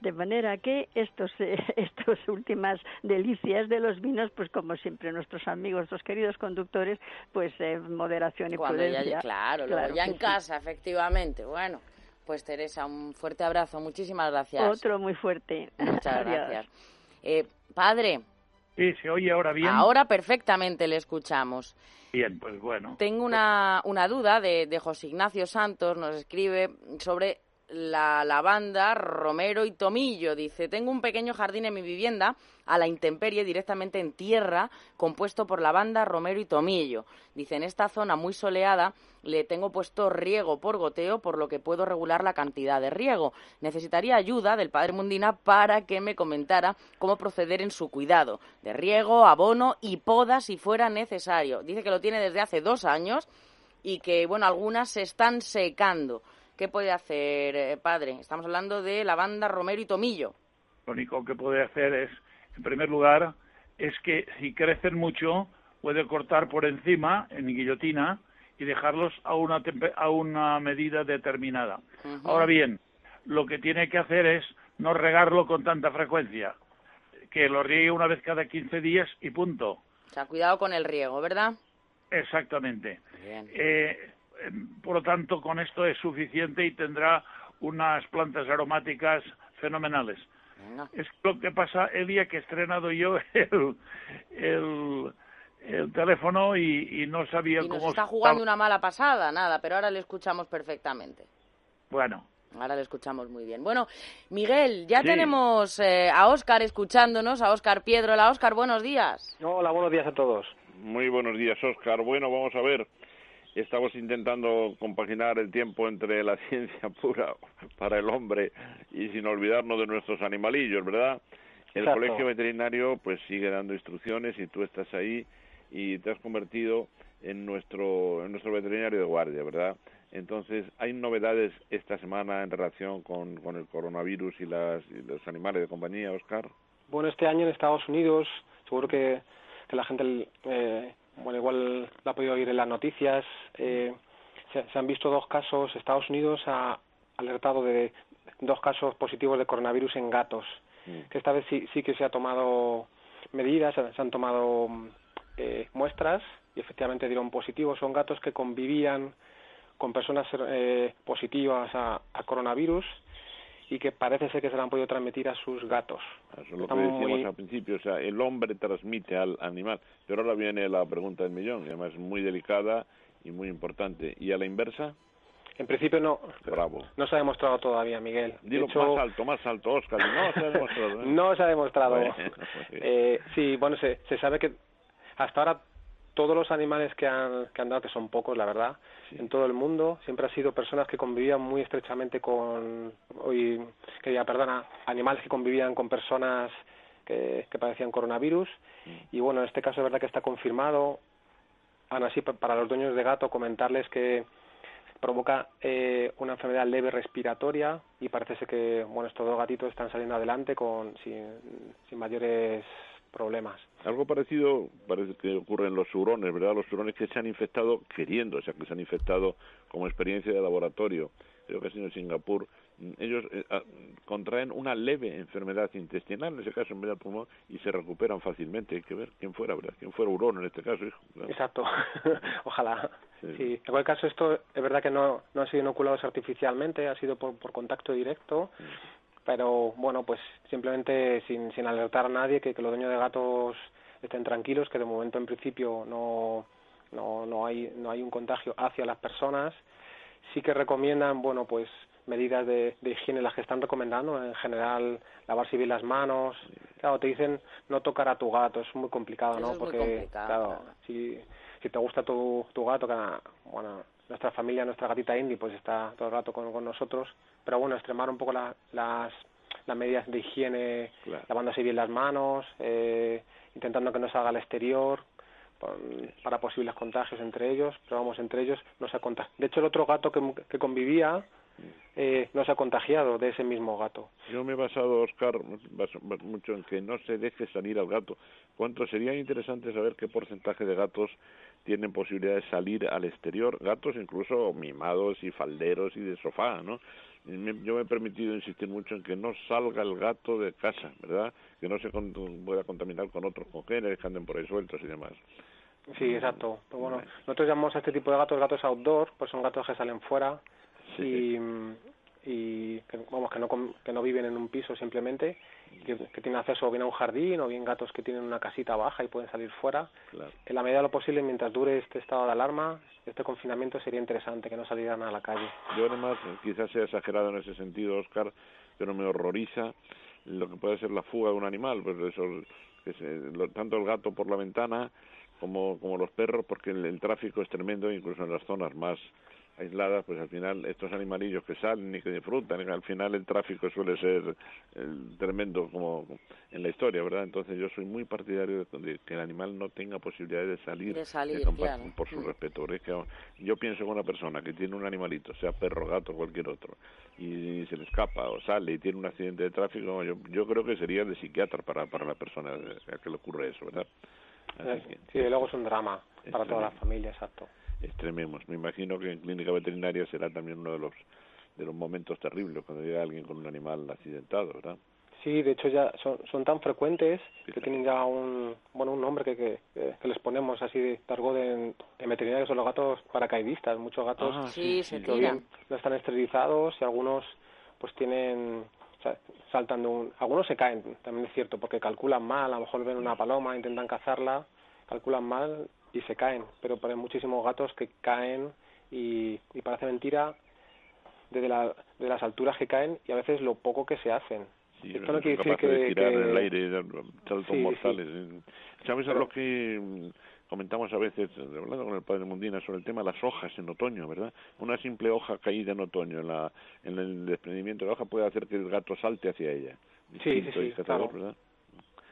De manera que estos, eh, estas últimas delicias de los vinos, pues como siempre nuestros amigos, los queridos conductores, pues eh, moderación y prudencia. claro, ya en casa, efectivamente. Bueno, pues Teresa, un fuerte abrazo, muchísimas gracias. Otro muy fuerte. Muchas gracias. Eh, padre, Sí, se oye ahora bien. Ahora perfectamente le escuchamos. Bien, pues bueno. Tengo una, una duda de, de José Ignacio Santos, nos escribe sobre la lavanda, romero y tomillo. Dice, tengo un pequeño jardín en mi vivienda a la intemperie directamente en tierra, compuesto por lavanda, romero y tomillo. Dice, en esta zona muy soleada le tengo puesto riego por goteo, por lo que puedo regular la cantidad de riego. Necesitaría ayuda del padre Mundina para que me comentara cómo proceder en su cuidado de riego, abono y poda si fuera necesario. Dice que lo tiene desde hace dos años y que, bueno, algunas se están secando. ¿Qué puede hacer, eh, padre? Estamos hablando de lavanda, romero y tomillo. Lo único que puede hacer es, en primer lugar, es que si crecen mucho, puede cortar por encima en guillotina y dejarlos a una, a una medida determinada. Ahora bien, lo que tiene que hacer es no regarlo con tanta frecuencia, que lo riegue una vez cada 15 días y punto. O sea, cuidado con el riego, ¿verdad? Exactamente. Eh, por lo tanto, con esto es suficiente y tendrá unas plantas aromáticas fenomenales. Es lo que pasa el día que he estrenado yo el, el, teléfono y, no sabía y nos cómo... está jugando una mala pasada, nada, pero ahora le escuchamos perfectamente. Bueno. Ahora le escuchamos muy bien. Bueno, Miguel, ya tenemos eh, a Óscar escuchándonos, a Óscar Piedro. Óscar, buenos días. Hola, buenos días a todos. Muy buenos días, Óscar. Bueno, vamos a ver estamos intentando compaginar el tiempo entre la ciencia pura para el hombre y sin olvidarnos de nuestros animalillos, ¿verdad? El colegio veterinario pues sigue dando instrucciones y tú estás ahí y te has convertido en nuestro en nuestro veterinario de guardia, ¿verdad? Entonces, ¿hay novedades esta semana en relación con, con el coronavirus y, las, y los animales de compañía, Oscar? Bueno, este año en Estados Unidos, seguro que, que la gente eh, bueno, igual la ha podido oír en las noticias, eh, se, han visto dos casos, Estados Unidos ha alertado de dos casos positivos de coronavirus en gatos, mm. que esta vez sí, sí que se ha tomado medidas, se, han tomado eh, muestras y efectivamente dieron positivos. Son gatos que convivían con personas eh, positivas a, a coronavirus y que parece ser que se la han podido transmitir a sus gatos. Eso es lo que decíamos al principio, o sea, el hombre transmite al animal. Pero ahora viene la pregunta del millón, y además es muy delicada y muy importante. ¿Y a la inversa? En principio no. Bravo. No se ha demostrado todavía, Miguel. Dilo más alto, más alto, Oscar. No se ha demostrado. ¿eh? no se ha demostrado. eh, sí, bueno, se, se sabe que hasta ahora todos los animales que han, que han dado, que son pocos, la verdad, en todo el mundo, siempre han sido personas que convivían muy estrechamente con, hoy, que ya, perdona, animales que convivían con personas que, que padecían coronavirus. Y bueno, en este caso es verdad que está confirmado. Aún así, para los dueños de gato, comentarles que provoca eh, una enfermedad leve respiratoria y parece ser que bueno estos dos gatitos están saliendo adelante con sin, sin mayores problemas. Algo parecido parece que ocurre en los hurones, ¿verdad? Los hurones que se han infectado queriendo, o sea, que se han infectado como experiencia de laboratorio. Creo que ha sido en Singapur. Ellos eh, contraen una leve enfermedad intestinal, en ese caso en vez del pulmón, y se recuperan fácilmente. Hay que ver quién fuera, ¿verdad? ¿Quién fuera hurón en este caso, hijo? Exacto. Ojalá. Sí. En cualquier caso, esto es verdad que no, no han sido inoculados artificialmente, ha sido por, por contacto directo pero bueno, pues simplemente sin, sin alertar a nadie que, que los dueños de gatos estén tranquilos, que de momento en principio no, no, no, hay, no hay un contagio hacia las personas. Sí que recomiendan, bueno, pues medidas de, de higiene las que están recomendando, en general lavarse bien las manos. Claro, te dicen no tocar a tu gato, es muy complicado, ¿no? Es Porque, muy complicado, claro, claro. si, si te gusta tu, tu gato, que bueno, nuestra familia, nuestra gatita Indy, pues está todo el rato con, con nosotros, pero bueno, extremar un poco la, las, las medidas de higiene, Claro. lavándose bien las manos, eh, intentando que no salga al exterior para posibles contagios entre ellos, pero vamos, entre ellos no se ha. De hecho, el otro gato que, que convivía eh, no se ha contagiado de ese mismo gato. Yo me he basado, Oscar, mucho en que no se deje salir al gato. ¿Cuánto sería interesante saber qué porcentaje de gatos tienen posibilidad de salir al exterior? Gatos incluso mimados y falderos y de sofá, ¿no? Yo me he permitido insistir mucho en que no salga el gato de casa, ¿verdad? Que no se con- pueda contaminar con otros congéneres que anden por ahí sueltos y demás. Sí, exacto. Pero bueno, nosotros llamamos a este tipo de gatos gatos outdoor, pues son gatos que salen fuera y, y que, vamos que no que no viven en un piso simplemente, que, que tienen acceso o bien a un jardín o bien gatos que tienen una casita baja y pueden salir fuera. Claro. En la medida de lo posible, mientras dure este estado de alarma, este confinamiento sería interesante que no salieran a la calle. Yo además, quizás sea exagerado en ese sentido, Oscar, pero me horroriza lo que puede ser la fuga de un animal, pues eso, que se- lo- tanto el gato por la ventana como, como los perros, porque el, el tráfico es tremendo, incluso en las zonas más aisladas, pues al final estos animalillos que salen y que disfrutan, al final el tráfico suele ser eh, tremendo como en la historia, ¿verdad? Entonces yo soy muy partidario de, de que el animal no tenga posibilidad de salir, De salir, claro. por su Mm. respeto. porque es que yo pienso en una persona que tiene un animalito, sea perro, gato, cualquier otro, y se le escapa o sale y tiene un accidente de tráfico, yo, yo creo que sería de psiquiatra para, para la persona a que le ocurre eso, ¿verdad? Así que- Sí, y luego es un drama para toda la familia, exacto. Extrememos. Me imagino que en clínica veterinaria será también uno de los de los momentos terribles cuando llega alguien con un animal accidentado, ¿verdad? Sí, de hecho ya son, son tan frecuentes que tienen ya un bueno un nombre que, que, que- les ponemos así de targo de, en veterinaria que son los gatos paracaidistas. Muchos gatos Ah, sí, se que bien no están esterilizados y algunos pues tienen o sea, saltan de un algunos se caen también es cierto porque calculan mal a lo mejor ven una paloma intentan cazarla calculan mal y se caen pero pero hay muchísimos gatos que caen y, y parece mentira desde la, de las alturas que caen y a veces lo poco que se hacen Sí, esto no quiere decir capaces de que, tirar que- en el aire dar saltos Sí, sí. mortales. ¿eh? ¿Sabes a lo que mm, comentamos a veces, hablando con el padre Mundina, sobre el tema de las hojas en otoño, ¿verdad? Una simple hoja caída en otoño en, la, en el desprendimiento de la hoja puede hacer que el gato salte hacia ella. Sí, sí, sí, y cazador, claro. ¿verdad?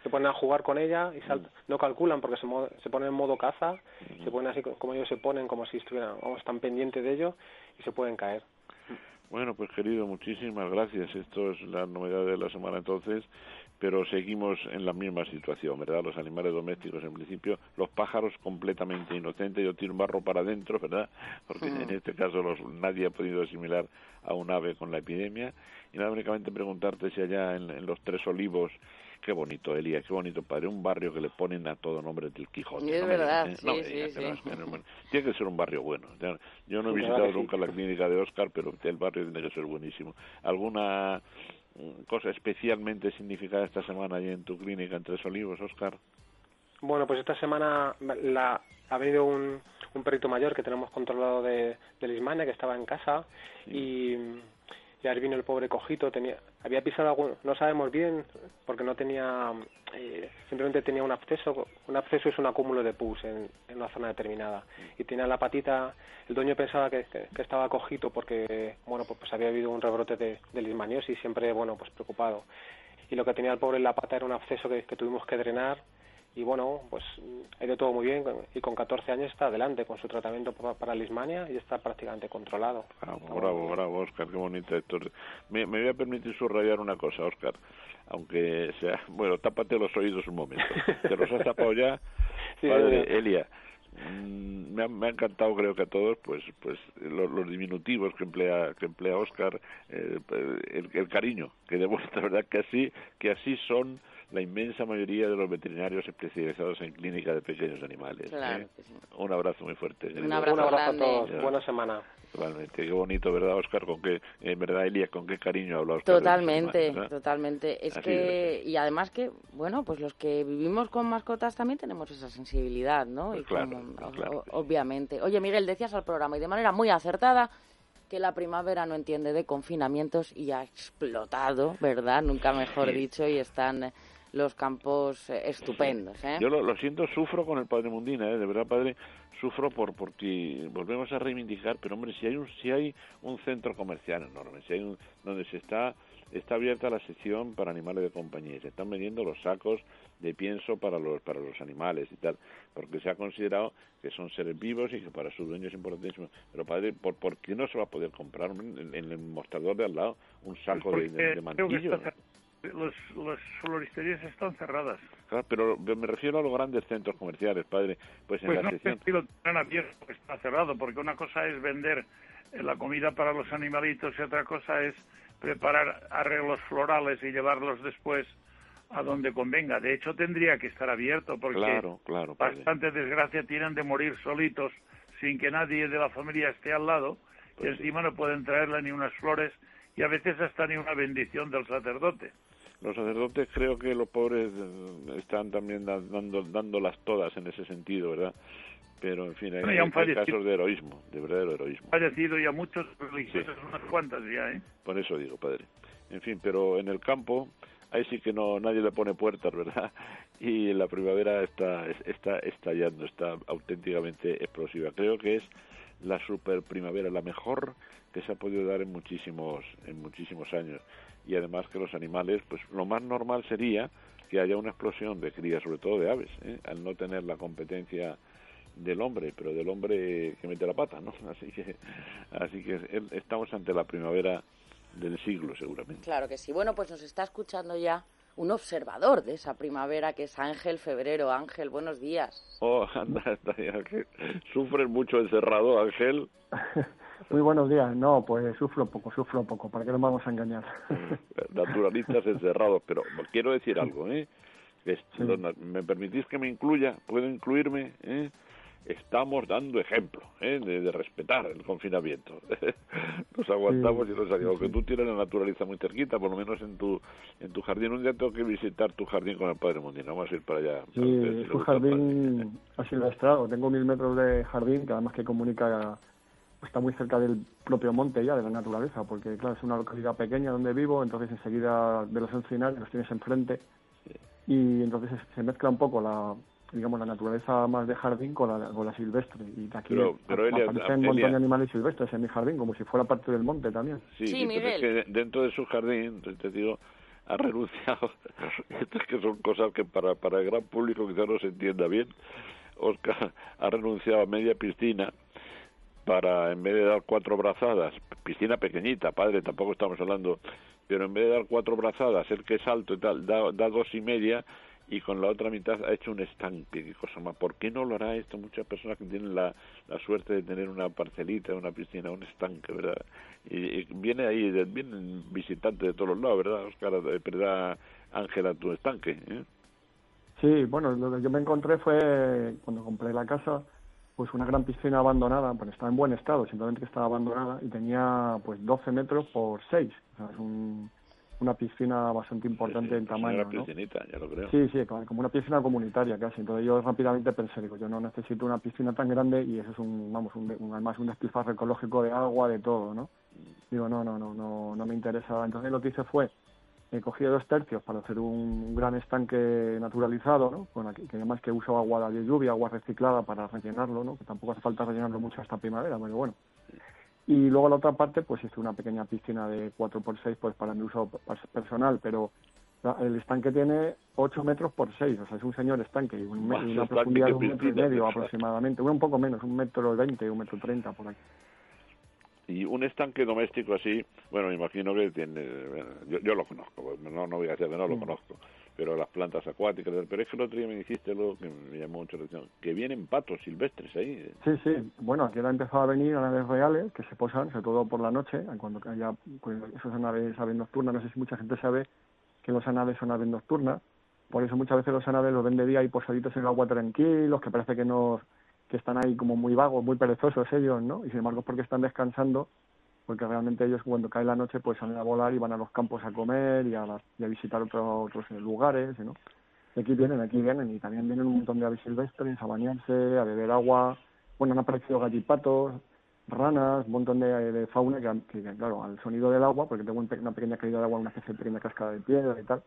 Se ponen a jugar con ella y Mm. no calculan porque se, mo- se ponen en modo caza, se ponen así co- como ellos se ponen, como si estuvieran, vamos, tan pendientes de ello y se pueden caer. Bueno, pues querido, muchísimas gracias. Esto es la novedad de la semana entonces, pero seguimos en la misma situación, ¿verdad? Los animales domésticos en principio, los pájaros completamente inocentes, yo tiro un barro para adentro, ¿verdad? Porque Mm. en este caso los, nadie ha podido asimilar a un ave con la epidemia. Y nada, únicamente preguntarte si allá en, en los Tres Olivos, qué bonito, Elías, qué bonito padre, un barrio que le ponen a todo nombre del Quijote. Es verdad, sí, sí, sí. Tiene que ser un barrio bueno. Ya- Yo no he Sí, visitado sí. nunca la clínica de Oscar, pero el barrio tiene que ser buenísimo. ¿Alguna mm, cosa especialmente significada esta semana allí en tu clínica en Tres Olivos, Oscar? Bueno, pues esta semana la, ha venido un, un perrito mayor que tenemos controlado de, de Lismania, que estaba en casa, y, y ahora vino el pobre cojito, tenía, había pisado algún, no sabemos bien, porque no tenía, eh, simplemente tenía un absceso, un absceso es un acúmulo de pus en, en una zona determinada, y tenía la patita, el dueño pensaba que, que, estaba cojito porque, bueno, pues, pues había habido un rebrote de, de lismaniosis, siempre, bueno, pues preocupado. Y lo que tenía el pobre en la pata era un absceso que tuvimos que drenar, y bueno, pues ha ido todo muy bien y con 14 años está adelante con su tratamiento para, Lismania y está prácticamente controlado. Bravo, bravo, bravo, Oscar, qué bonito esto. Me, me voy a permitir subrayar una cosa, Oscar, aunque sea, bueno, tápate los oídos un momento. ¿Te los has tapado ya? Sí, Padre sí. Elia, mm, me ha, me ha encantado creo que a todos pues pues los, los diminutivos que emplea que emplea Oscar eh, el, el cariño que demuestra verdad que así que así son la inmensa mayoría de los veterinarios especializados en clínica de pequeños animales. Claro ¿eh? sí. Un abrazo muy fuerte. Un abrazo, Un abrazo a todos, Ya. buena semana. Totalmente, qué bonito, ¿verdad, Oscar? Con qué, en verdad, Elia, con qué cariño habla Oscar. Totalmente, totalmente. Es Así que, y además que, bueno, pues los que vivimos con mascotas también tenemos esa sensibilidad, ¿no? Pues y claro, como- pues o- claro o- obviamente. Oye, Miguel, decías al programa y de manera muy acertada que la primavera no entiende de confinamientos y ha explotado, ¿verdad? Nunca mejor Sí. dicho, y están eh, los campos eh, estupendos, ¿eh? Yo lo, lo siento, sufro con el Padre Mundina, ¿eh? de verdad, Padre, sufro por porque volvemos a reivindicar, pero hombre, si hay un si hay un centro comercial enorme, si hay un, donde se está está abierta la sección para animales de compañía, y se están vendiendo los sacos de pienso para los para los animales y tal, porque se ha considerado que son seres vivos y que para sus dueños es importantísimo. Pero padre, ¿por, por qué no se va a poder comprar en, en el mostrador de al lado un saco de, de, mantillo? Los, las floristerías están cerradas. Claro, pero me refiero a los grandes centros comerciales, padre. Pues en Pues la no sé sección... si lo abierto, porque está cerrado, porque una cosa es vender eh, la comida para los animalitos y otra cosa es preparar arreglos florales y llevarlos después a donde convenga. De hecho, tendría que estar abierto porque Claro, claro, padre. bastante desgracia tienen de morir solitos sin que nadie de la familia esté al lado y Pues sí. encima no pueden traerle ni unas flores y a veces hasta ni una bendición del sacerdote. Los sacerdotes creo que los pobres eh, están también da- dando, dándolas todas en ese sentido, ¿verdad? Pero, en fin, hay, hay fallecido. casos de heroísmo, de verdadero heroísmo. fallecido ya muchos religiosos, unas cuantas ya, ¿eh? Por eso digo, padre. En fin, pero en el campo, ahí sí que no nadie le pone puertas, ¿verdad? Y la primavera está, está estallando, está auténticamente explosiva. Creo que es la super primavera, la mejor que se ha podido dar en muchísimos, en muchísimos años. Y además que los animales, pues lo más normal sería que haya una explosión de crías, sobre todo de aves, ¿eh? al no tener la competencia del hombre, pero del hombre que mete la pata, ¿no? Así que, así que el- estamos ante la primavera del siglo, seguramente. Claro que sí. Bueno, pues nos está escuchando ya un observador de esa primavera que es Ángel Febrero. Ángel, buenos días. Oh, anda, anda, Ángel. ¿Sufres mucho encerrado, Ángel? Muy buenos días. No, pues sufro poco, sufro poco. ¿Para qué nos vamos a engañar? Naturalistas encerrados, pero quiero decir algo, ¿eh? ¿Me permitís que me incluya? ¿Puedo incluirme? ¿eh? Estamos dando ejemplo ¿eh? de, de respetar el confinamiento. nos aguantamos y nos salimos. Que tú tienes la naturaleza muy cerquita, por lo menos en tu en tu jardín. Un día tengo que visitar tu jardín con el Padre Mundino. Vamos a ir para allá. Sí, es un jardín asilvestrado. Tengo mil metros de jardín que además que comunica, está muy cerca del propio monte ya, de la naturaleza, porque claro, es una localidad pequeña donde vivo, entonces enseguida de los encinares los tienes enfrente y entonces se- mezcla un poco la digamos la naturaleza más de jardín con la, con la silvestre y de aquí Pero- pero, Elia, aparecen un Elia- montón de animales silvestres en mi jardín como si fuera parte del monte también Sí, entonces que dentro de su jardín, te digo, ha renunciado. Estas que son cosas que para, para el gran público quizás no se entienda bien. Oscar ha renunciado a media piscina para, en vez de dar cuatro brazadas, piscina pequeñita, padre, tampoco estamos hablando, pero en vez de dar cuatro brazadas, el que es alto y tal, da, da dos y media y con la otra mitad ha hecho un estanque, qué cosa más. ¿Por qué no lo hará esto? Muchas personas que tienen la, la suerte de tener una parcelita, una piscina, un estanque, ¿verdad? Y, viene ahí, vienen visitantes de todos los lados, ¿verdad, Oscar? Eh, ¿Verdad, Ángela, tu estanque? ¿eh? Sí, bueno, lo que yo me encontré fue cuando compré la casa, pues una gran piscina abandonada, pues estaba en buen estado, simplemente que estaba abandonada y tenía pues 12 metros por 6, o sea, es un, una piscina bastante importante en tamaño. Una piscinita, ya lo creo. Sí, sí, como una piscina comunitaria casi. Entonces yo rápidamente pensé, digo, yo no necesito una piscina tan grande y eso es un, vamos, un, además un despilfarro ecológico de agua, de todo, ¿no? Digo, no, no, no, no, no me interesa. Entonces lo que hice fue, he cogido dos tercios para hacer un gran estanque naturalizado, ¿no? Con aquí, que además que uso agua de lluvia, agua reciclada para rellenarlo, ¿no? Que tampoco hace falta rellenarlo mucho hasta primavera, pero bueno. Y luego la otra parte, pues hice una pequeña piscina de 4x6 pues para mi uso personal, pero el estanque tiene 8 metros por 6, o sea, es un señor estanque, y una profundidad de un metro y medio aproximadamente, un poco menos, un metro veinte, un metro treinta por aquí. Y un estanque doméstico así, bueno, me imagino que tiene, yo, lo conozco, no, no voy a decir que no lo mm. conozco, pero las plantas acuáticas, pero es que el otro día me dijiste lo que me llamó mucho la atención, que vienen patos silvestres ahí. Sí, sí, bueno, aquí ahora empezado a venir aves reales que se posan, sobre todo por la noche, cuando haya pues, esas aves, aves nocturnas, no sé si mucha gente sabe que los anaves son aves nocturnas, por eso muchas veces los anaves los ven de día y posaditos en el agua tranquilos, que parece que no que están ahí como muy vagos, muy perezosos ellos, ¿no? Y sin embargo es porque están descansando porque realmente ellos cuando cae la noche pues salen a volar y van a los campos a comer y a, visitar otros lugares, ¿no? Y aquí vienen, aquí vienen y también vienen un montón de aves silvestres a bañarse, a beber agua, bueno, han aparecido gallipatos, ranas, un montón de, fauna que, claro, al sonido del agua, porque tengo una pequeña caída de agua, una especie de pequeña cascada de piedra y tal,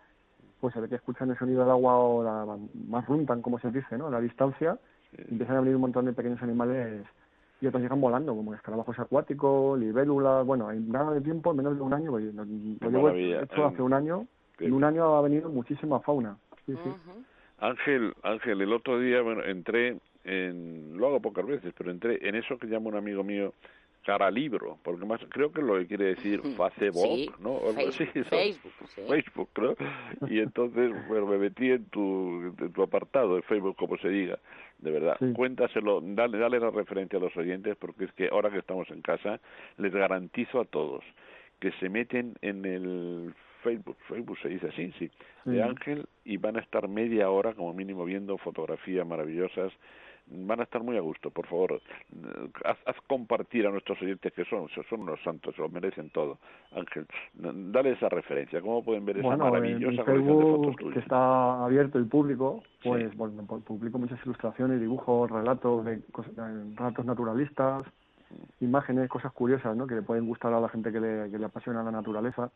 pues se ve que escuchan el sonido del agua o la, más runtan, como se dice, ¿no? A la distancia, empiezan a venir un montón de pequeños animales y otros llegan volando, como escarabajos acuáticos, libélulas, bueno, en nada de tiempo, en menos de un año, pues, lo, llevo hecho hace un año, en un año ha venido muchísima fauna. Ángel, Ángel, el otro día bueno, entré en, lo hago pocas veces, pero entré en eso que llama un amigo mío cara libro, porque más creo que lo que quiere decir Facebook, ¿no? Facebook, Facebook, ¿no? Y entonces, bueno, me metí en tu, en tu apartado de Facebook, como se diga, de verdad, cuéntaselo, dale, dale la referencia a los oyentes, porque es que ahora que estamos en casa, les garantizo a todos que se meten en el Facebook, Facebook se dice así, sí, de Ángel, y van a estar media hora como mínimo viendo fotografías maravillosas van a estar muy a gusto, por favor. Haz, compartir a nuestros oyentes que son, son unos santos, lo merecen todo. Ángel, dale esa referencia, ¿cómo pueden ver esa maravillosa colección de fotos tuyas? que está abierto y público, pues bueno, publico muchas ilustraciones, dibujos, relatos, de, relatos naturalistas, imágenes, cosas curiosas, ¿no? Que le pueden gustar a la gente que le, que le apasiona la naturaleza.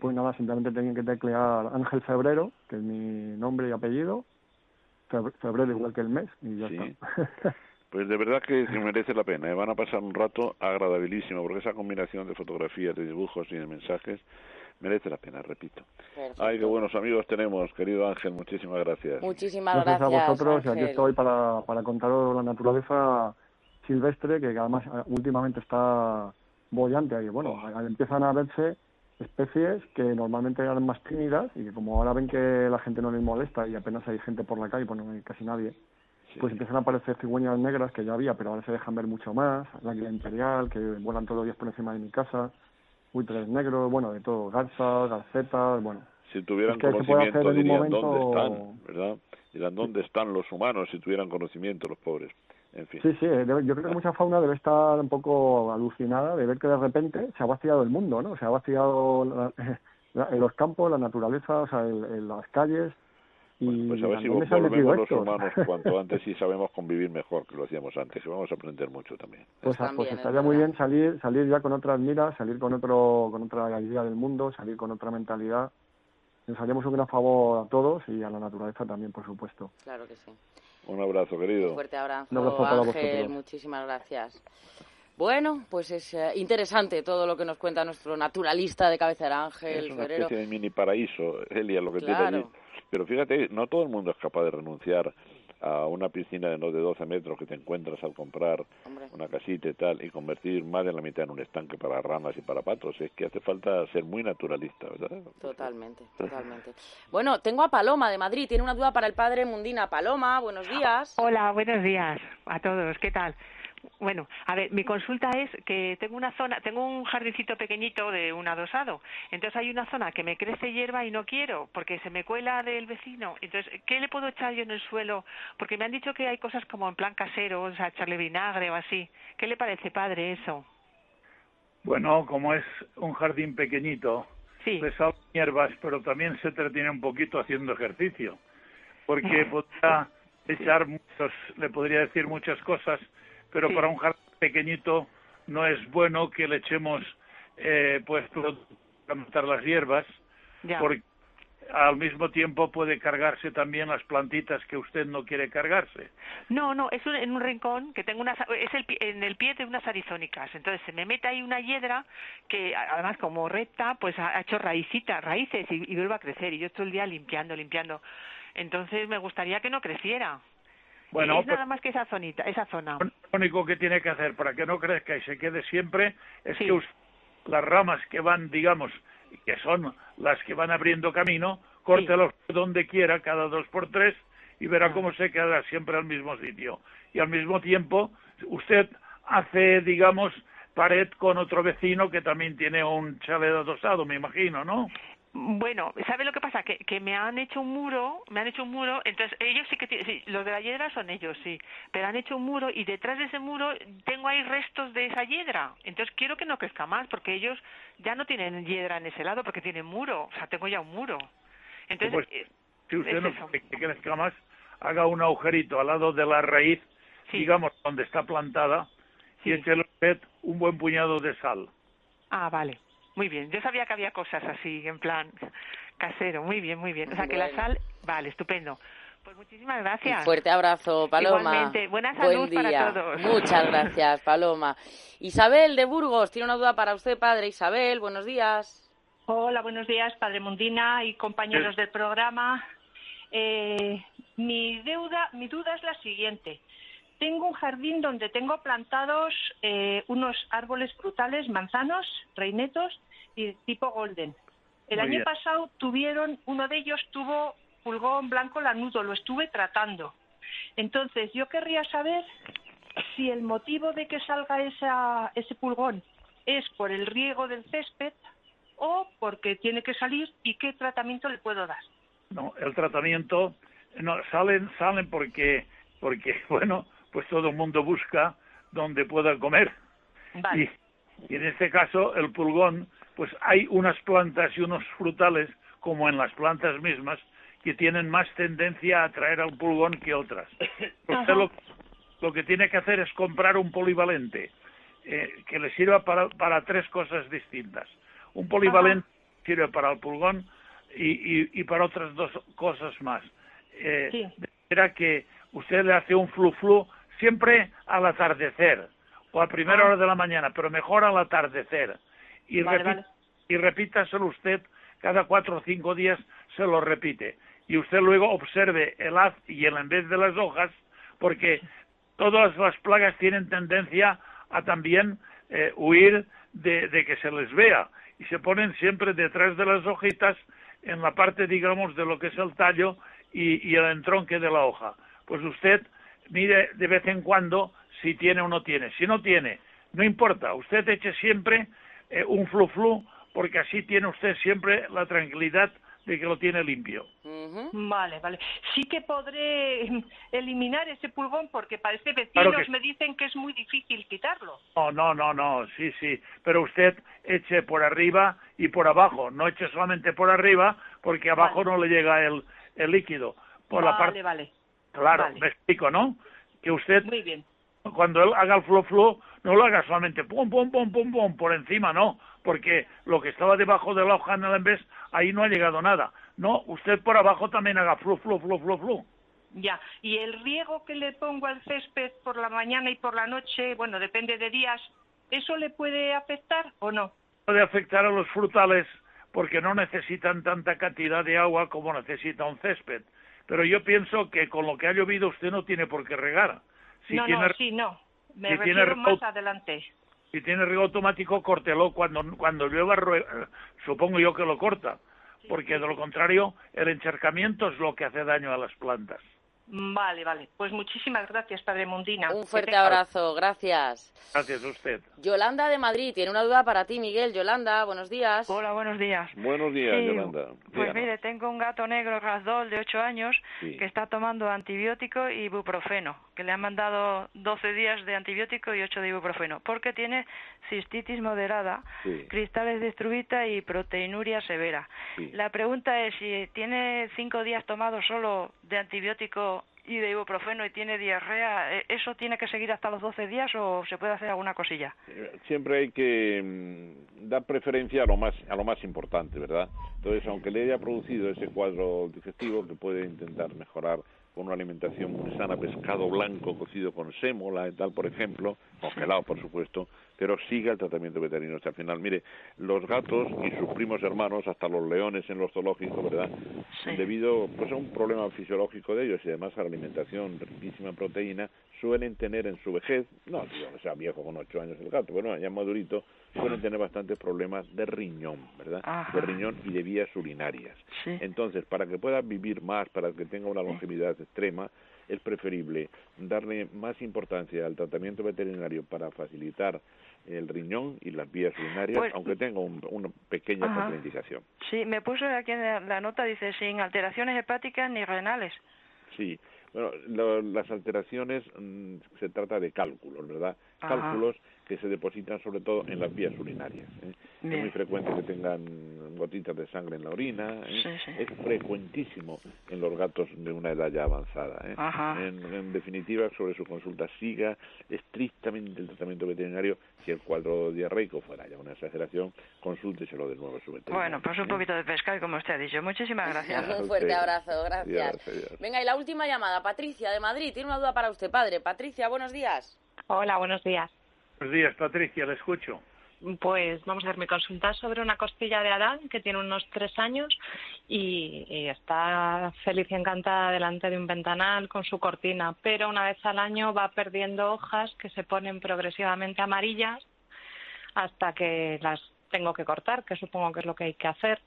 Pues nada, simplemente tienen que teclear Ángel Febrero, que es mi nombre y apellido, febrero igual que el mes y ya está. Pues de verdad que, merece la pena, ¿eh? van a pasar un rato agradabilísimo, porque esa combinación de fotografías, de dibujos y de mensajes merece la pena, repito. Ay, qué buenos amigos tenemos, querido Ángel, muchísimas gracias. Muchísimas gracias. a vosotros, y aquí estoy para, para contaros la naturaleza silvestre, que además eh, últimamente está bollante ahí. Bueno, oh. empiezan a verse especies que normalmente eran más tímidas y que como ahora ven que la gente no les molesta y apenas hay gente por la calle, pues no hay casi nadie, pues empiezan a aparecer cigüeñas negras que ya había, pero ahora se dejan ver mucho más, la águila imperial, que vuelan todos los días por encima de mi casa, buitres negros, bueno, de todo, garzas, garcetas, bueno. Si tuvieran conocimiento dirían dónde están, ¿verdad? Dirán dónde están los humanos si tuvieran conocimiento los pobres. Sí, sí, yo creo que mucha fauna debe estar un poco alucinada de ver que de repente se ha vaciado el mundo, ¿no? Se ha vaciado en los campos, la naturaleza, o sea, en, las calles. Y pues a ver si volvemos los humanos cuanto antes y sabemos convivir mejor que lo hacíamos antes, y vamos a aprender mucho también. Pues, pues estaría muy bien salir salir ya con otras miras, salir con otro con otra idea del mundo, salir con otra mentalidad. Nos haríamos un gran favor a todos y a la naturaleza también, por supuesto. Claro que sí. Un abrazo, querido. Un fuerte abrazo, Ángel. Muchísimas gracias. Bueno, pues es eh, interesante todo lo que nos cuenta nuestro naturalista de cabecera, Ángel Es una especie de mini paraíso, Elia, lo que tiene allí. Pero fíjate, no todo el mundo es capaz de renunciar a una piscina de no de 12 metros que te encuentras al comprar una casita y tal y convertir más de la mitad en un estanque para ranas y para patos. Es que hace falta ser muy naturalista, ¿verdad? Totalmente, totalmente. Bueno, tengo a Paloma de Madrid. Tiene una duda para el padre Mundina. Paloma, buenos días. Hola, buenos días a todos. ¿Qué tal? Bueno, a ver, mi consulta es que tengo una zona, tengo un jardincito pequeñito de un adosado. Entonces hay una zona que me crece hierba y no quiero porque se me cuela del vecino. Entonces, ¿qué le puedo echar yo en el suelo? Porque me han dicho que hay cosas como en plan casero, o sea, echarle vinagre o así. ¿Qué le parece, padre, eso? Bueno, como es un jardín pequeñito, salen hierbas, pero también se entretiene un poquito haciendo ejercicio, porque podría echar muchos, le podría decir muchas cosas, pero para un jardín pequeñito no es bueno que le echemos eh, pues para matar las hierbas, porque al mismo tiempo puede cargarse también las plantitas que usted no quiere cargarse. No, no, es en un rincón que tengo una, es el, en el pie de unas arizónicas. Entonces se me mete ahí una hiedra que además como recta, pues ha hecho raicitas, raíces y, vuelve a crecer. Y yo estoy el día limpiando, limpiando. Entonces me gustaría que no creciera. Bueno, es nada más que esa zonita, esa zona. Lo único que tiene que hacer para que no crezca y se quede siempre es que las ramas que van, digamos, que son las que van abriendo camino, córtelos donde quiera, cada dos por tres, y verá ah. cómo se queda siempre al mismo sitio. Y al mismo tiempo, usted hace, digamos, pared con otro vecino que también tiene un chalet adosado, me imagino, ¿no? Bueno, ¿sabe lo que pasa? Que, que me han hecho un muro, me han hecho un muro, entonces ellos sí que tienen, sí, los de la hiedra son ellos, sí, pero han hecho un muro y detrás de ese muro tengo ahí restos de esa hiedra, entonces quiero que no crezca más porque ellos ya no tienen hiedra en ese lado porque tienen muro, o sea, tengo ya un muro. Entonces, pues, eh, si usted no quiere que crezca más, haga un agujerito al lado de la raíz, digamos, donde está plantada, y échele usted un buen puñado de sal. Ah, vale. Muy bien, yo sabía que había cosas así, en plan casero. Muy bien, muy bien. O sea, que la sal, vale, estupendo. Pues muchísimas gracias. Un fuerte abrazo, Paloma. Igualmente. Buena salud para todos. Muchas gracias, Paloma. Isabel de Burgos tiene una duda para usted, padre. Isabel, buenos días. Hola, buenos días, padre Mundina y compañeros del programa. Eh, mi deuda, mi duda es la siguiente. Tengo un jardín donde tengo plantados eh, unos árboles frutales, manzanos, reinetos y tipo golden. El año pasado tuvieron, uno de ellos tuvo pulgón blanco lanudo, lo estuve tratando. Entonces, yo querría saber si el motivo de que salga esa, ese pulgón es por el riego del césped o porque tiene que salir y qué tratamiento le puedo dar. No, el tratamiento no salen salen porque porque bueno, pues todo el mundo busca donde pueda comer. Y, en este caso, el pulgón, pues hay unas plantas y unos frutales, como en las plantas mismas, que tienen más tendencia a atraer al pulgón que otras. Usted lo, que tiene que hacer es comprar un polivalente eh, que le sirva para, para tres cosas distintas. Un polivalente sirve para el pulgón y, y, para otras dos cosas más. Eh, Era que usted le hace un flu-flu siempre al atardecer o a primera ah. hora de la mañana, pero mejor al atardecer. Y, y repítaselo usted cada cuatro o cinco días, se lo repite. Y usted luego observe el haz y el en vez de las hojas, porque todas las plagas tienen tendencia a también eh, huir de, que se les vea y se ponen siempre detrás de las hojitas en la parte, digamos, de lo que es el tallo y, y el entronque de la hoja. Pues usted mire de vez en cuando si tiene o no tiene. Si no tiene, no importa, usted eche siempre eh, un flu-flu porque así tiene usted siempre la tranquilidad de que lo tiene limpio. Vale, vale. Sí que podré eliminar ese pulgón porque parece vecinos me dicen que es muy difícil quitarlo. No, no, no, no, sí, sí. Pero usted eche por arriba y por abajo. No eche solamente por arriba porque abajo no le llega el, el líquido. Por vale, la parte, vale. Claro, me explico, ¿no? Que usted, Muy bien. cuando él haga el flow flow, no lo haga solamente pum, pum, pum, pum, pum, por encima, no, porque lo que estaba debajo de la hoja en el vez, ahí no ha llegado nada. No, usted por abajo también haga flow, flow, flow, flow, flow. Ya, y el riego que le pongo al césped por la mañana y por la noche, bueno, depende de días, ¿eso le puede afectar o no? Puede afectar a los frutales porque no necesitan tanta cantidad de agua como necesita un césped pero yo pienso que con lo que ha llovido usted no tiene por qué regar. Si no, tiene, no, sí, no. Me refiero más adelante. Si tiene riego automático, córtelo cuando, cuando llueva, supongo yo que lo corta, porque de lo contrario el encharcamiento es lo que hace daño a las plantas. Vale, vale. Pues muchísimas gracias, Padre Mundina. Un fuerte abrazo, gracias. Gracias a usted. Yolanda de Madrid tiene una duda para ti, Miguel. Yolanda, buenos días. Hola, buenos días. Buenos días, Sí, Yolanda. Pues Díganos. mire, tengo un gato negro rasdol de 8 años Sí. que está tomando antibiótico y ibuprofeno, que le han mandado 12 días de antibiótico y 8 de ibuprofeno, porque tiene cistitis moderada, Sí. cristales de estrubita y proteinuria severa. Sí. La pregunta es si tiene 5 días tomado solo de antibiótico y de ibuprofeno y tiene diarrea, ¿e- ¿eso tiene que seguir hasta los 12 días o se puede hacer alguna cosilla? Eh, Siempre hay que mm, dar preferencia a lo más a lo más importante, ¿verdad? Entonces, aunque le haya producido ese cuadro digestivo que puede intentar mejorar con una alimentación muy sana, pescado blanco cocido con sémola y tal, por ejemplo, congelado, por supuesto, pero siga el tratamiento veterinario hasta el final. Mire, los gatos y sus primos hermanos, hasta los leones en los zoológicos, ¿verdad? Debido pues, a un problema fisiológico de ellos y además a la alimentación riquísima en proteína, suelen tener en su vejez, no digo que sea viejo con ocho años el gato, pero no, ya madurito, suelen tener bastantes problemas de riñón, ¿verdad? Ajá. De riñón y de vías urinarias. Entonces, para que pueda vivir más, para que tenga una longevidad extrema, es preferible darle más importancia al tratamiento veterinario para facilitar el riñón y las vías urinarias, Pues- aunque tenga un- una pequeña Ajá. contraindicación. Sí, me puso aquí en la- la nota, dice, sin alteraciones hepáticas ni renales. Sí, bueno, lo- las alteraciones mm, se trata de cálculos, ¿verdad? Ajá. Cálculos que se depositan sobre todo en las vías urinarias. ¿eh? Es muy frecuente que tengan gotitas de sangre en la orina. ¿eh? Sí, sí. Es frecuentísimo en los gatos de una edad ya avanzada. ¿eh? Ajá. En, en definitiva, sobre su consulta, siga estrictamente el tratamiento veterinario. Si el cuadro diarreico fuera ya una exageración, consúlteselo de nuevo a su veterinario. Bueno, pues un poquito de pescado, como usted ha dicho. Muchísimas gracias. Un fuerte abrazo, gracias. Venga, y la última llamada, Patricia de Madrid. Tiene una duda para usted, padre. Patricia, buenos días. Hola, buenos días. Buenos días, Patricia, le escucho. Pues vamos a ver mi consulta sobre una costilla de Adán que tiene unos tres años y, y está feliz y encantada delante de un ventanal con su cortina, pero una vez al año va perdiendo hojas que se ponen progresivamente amarillas hasta que las tengo que cortar, que supongo que es lo que hay que hacer.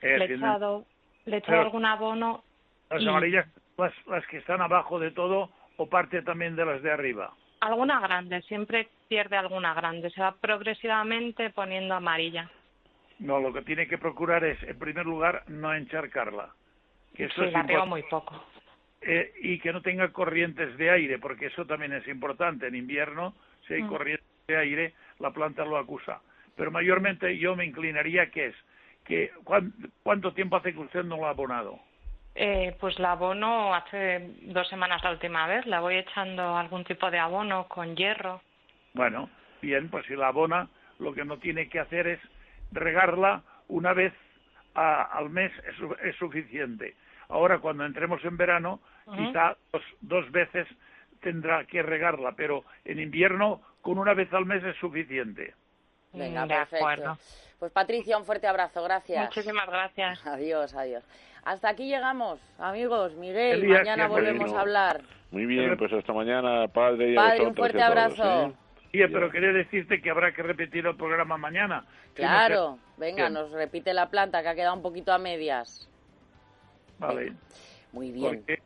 Eh, le he echado, le he echado algún abono Las y amarillas, las, las que están abajo de todo o parte también de las de arriba. Alguna grande, siempre pierde alguna grande, se va progresivamente poniendo amarilla. No, lo que tiene que procurar es, en primer lugar, no encharcarla. Que eso Sí, es la muy poco. eh, y que no tenga corrientes de aire, porque eso también es importante. En invierno, si hay Mm. corrientes de aire, la planta lo acusa. Pero mayormente yo me inclinaría que es que ¿cuán- ¿cuánto tiempo hace que usted no lo ha abonado? Eh, pues la abono hace dos semanas la última vez. La voy echando algún tipo de abono con hierro. Bueno, bien, pues si la abona, lo que no tiene que hacer es regarla una vez a- al mes es, es suficiente. Ahora, cuando entremos en verano, quizá dos, dos veces tendrá que regarla, pero en invierno con una vez al mes es suficiente. Venga, de perfecto. acuerdo. Pues Patricia, un fuerte abrazo, gracias. Muchísimas gracias. Adiós, adiós. Hasta aquí llegamos, amigos. Miguel, mañana volvemos Bueno. a hablar. Muy bien, pues hasta mañana, padre. Y Padre, un fuerte y a todos, abrazo. ¿eh? Sí, pero quería decirte que habrá que repetir el programa mañana. Claro, venga, Bien. nos repite la planta que ha quedado un poquito a medias. Vale. Muy bien. Porque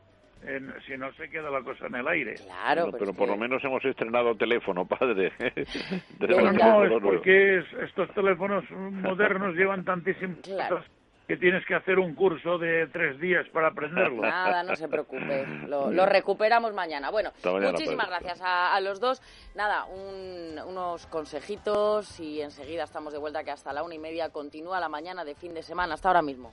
en- si no se queda la cosa en el aire. Claro, pero por lo menos hemos estrenado teléfono, padre. Pero no, teléfono es porque es- estos teléfonos modernos llevan tantísimas cosas que tienes que hacer un curso de tres días para aprenderlo. Nada, no se preocupe. Lo, lo recuperamos mañana. Bueno, mañana, muchísimas padre. gracias a, a los dos. Nada, un- unos consejitos y enseguida estamos de vuelta que hasta la una y media continúa la mañana de fin de semana. Hasta ahora mismo.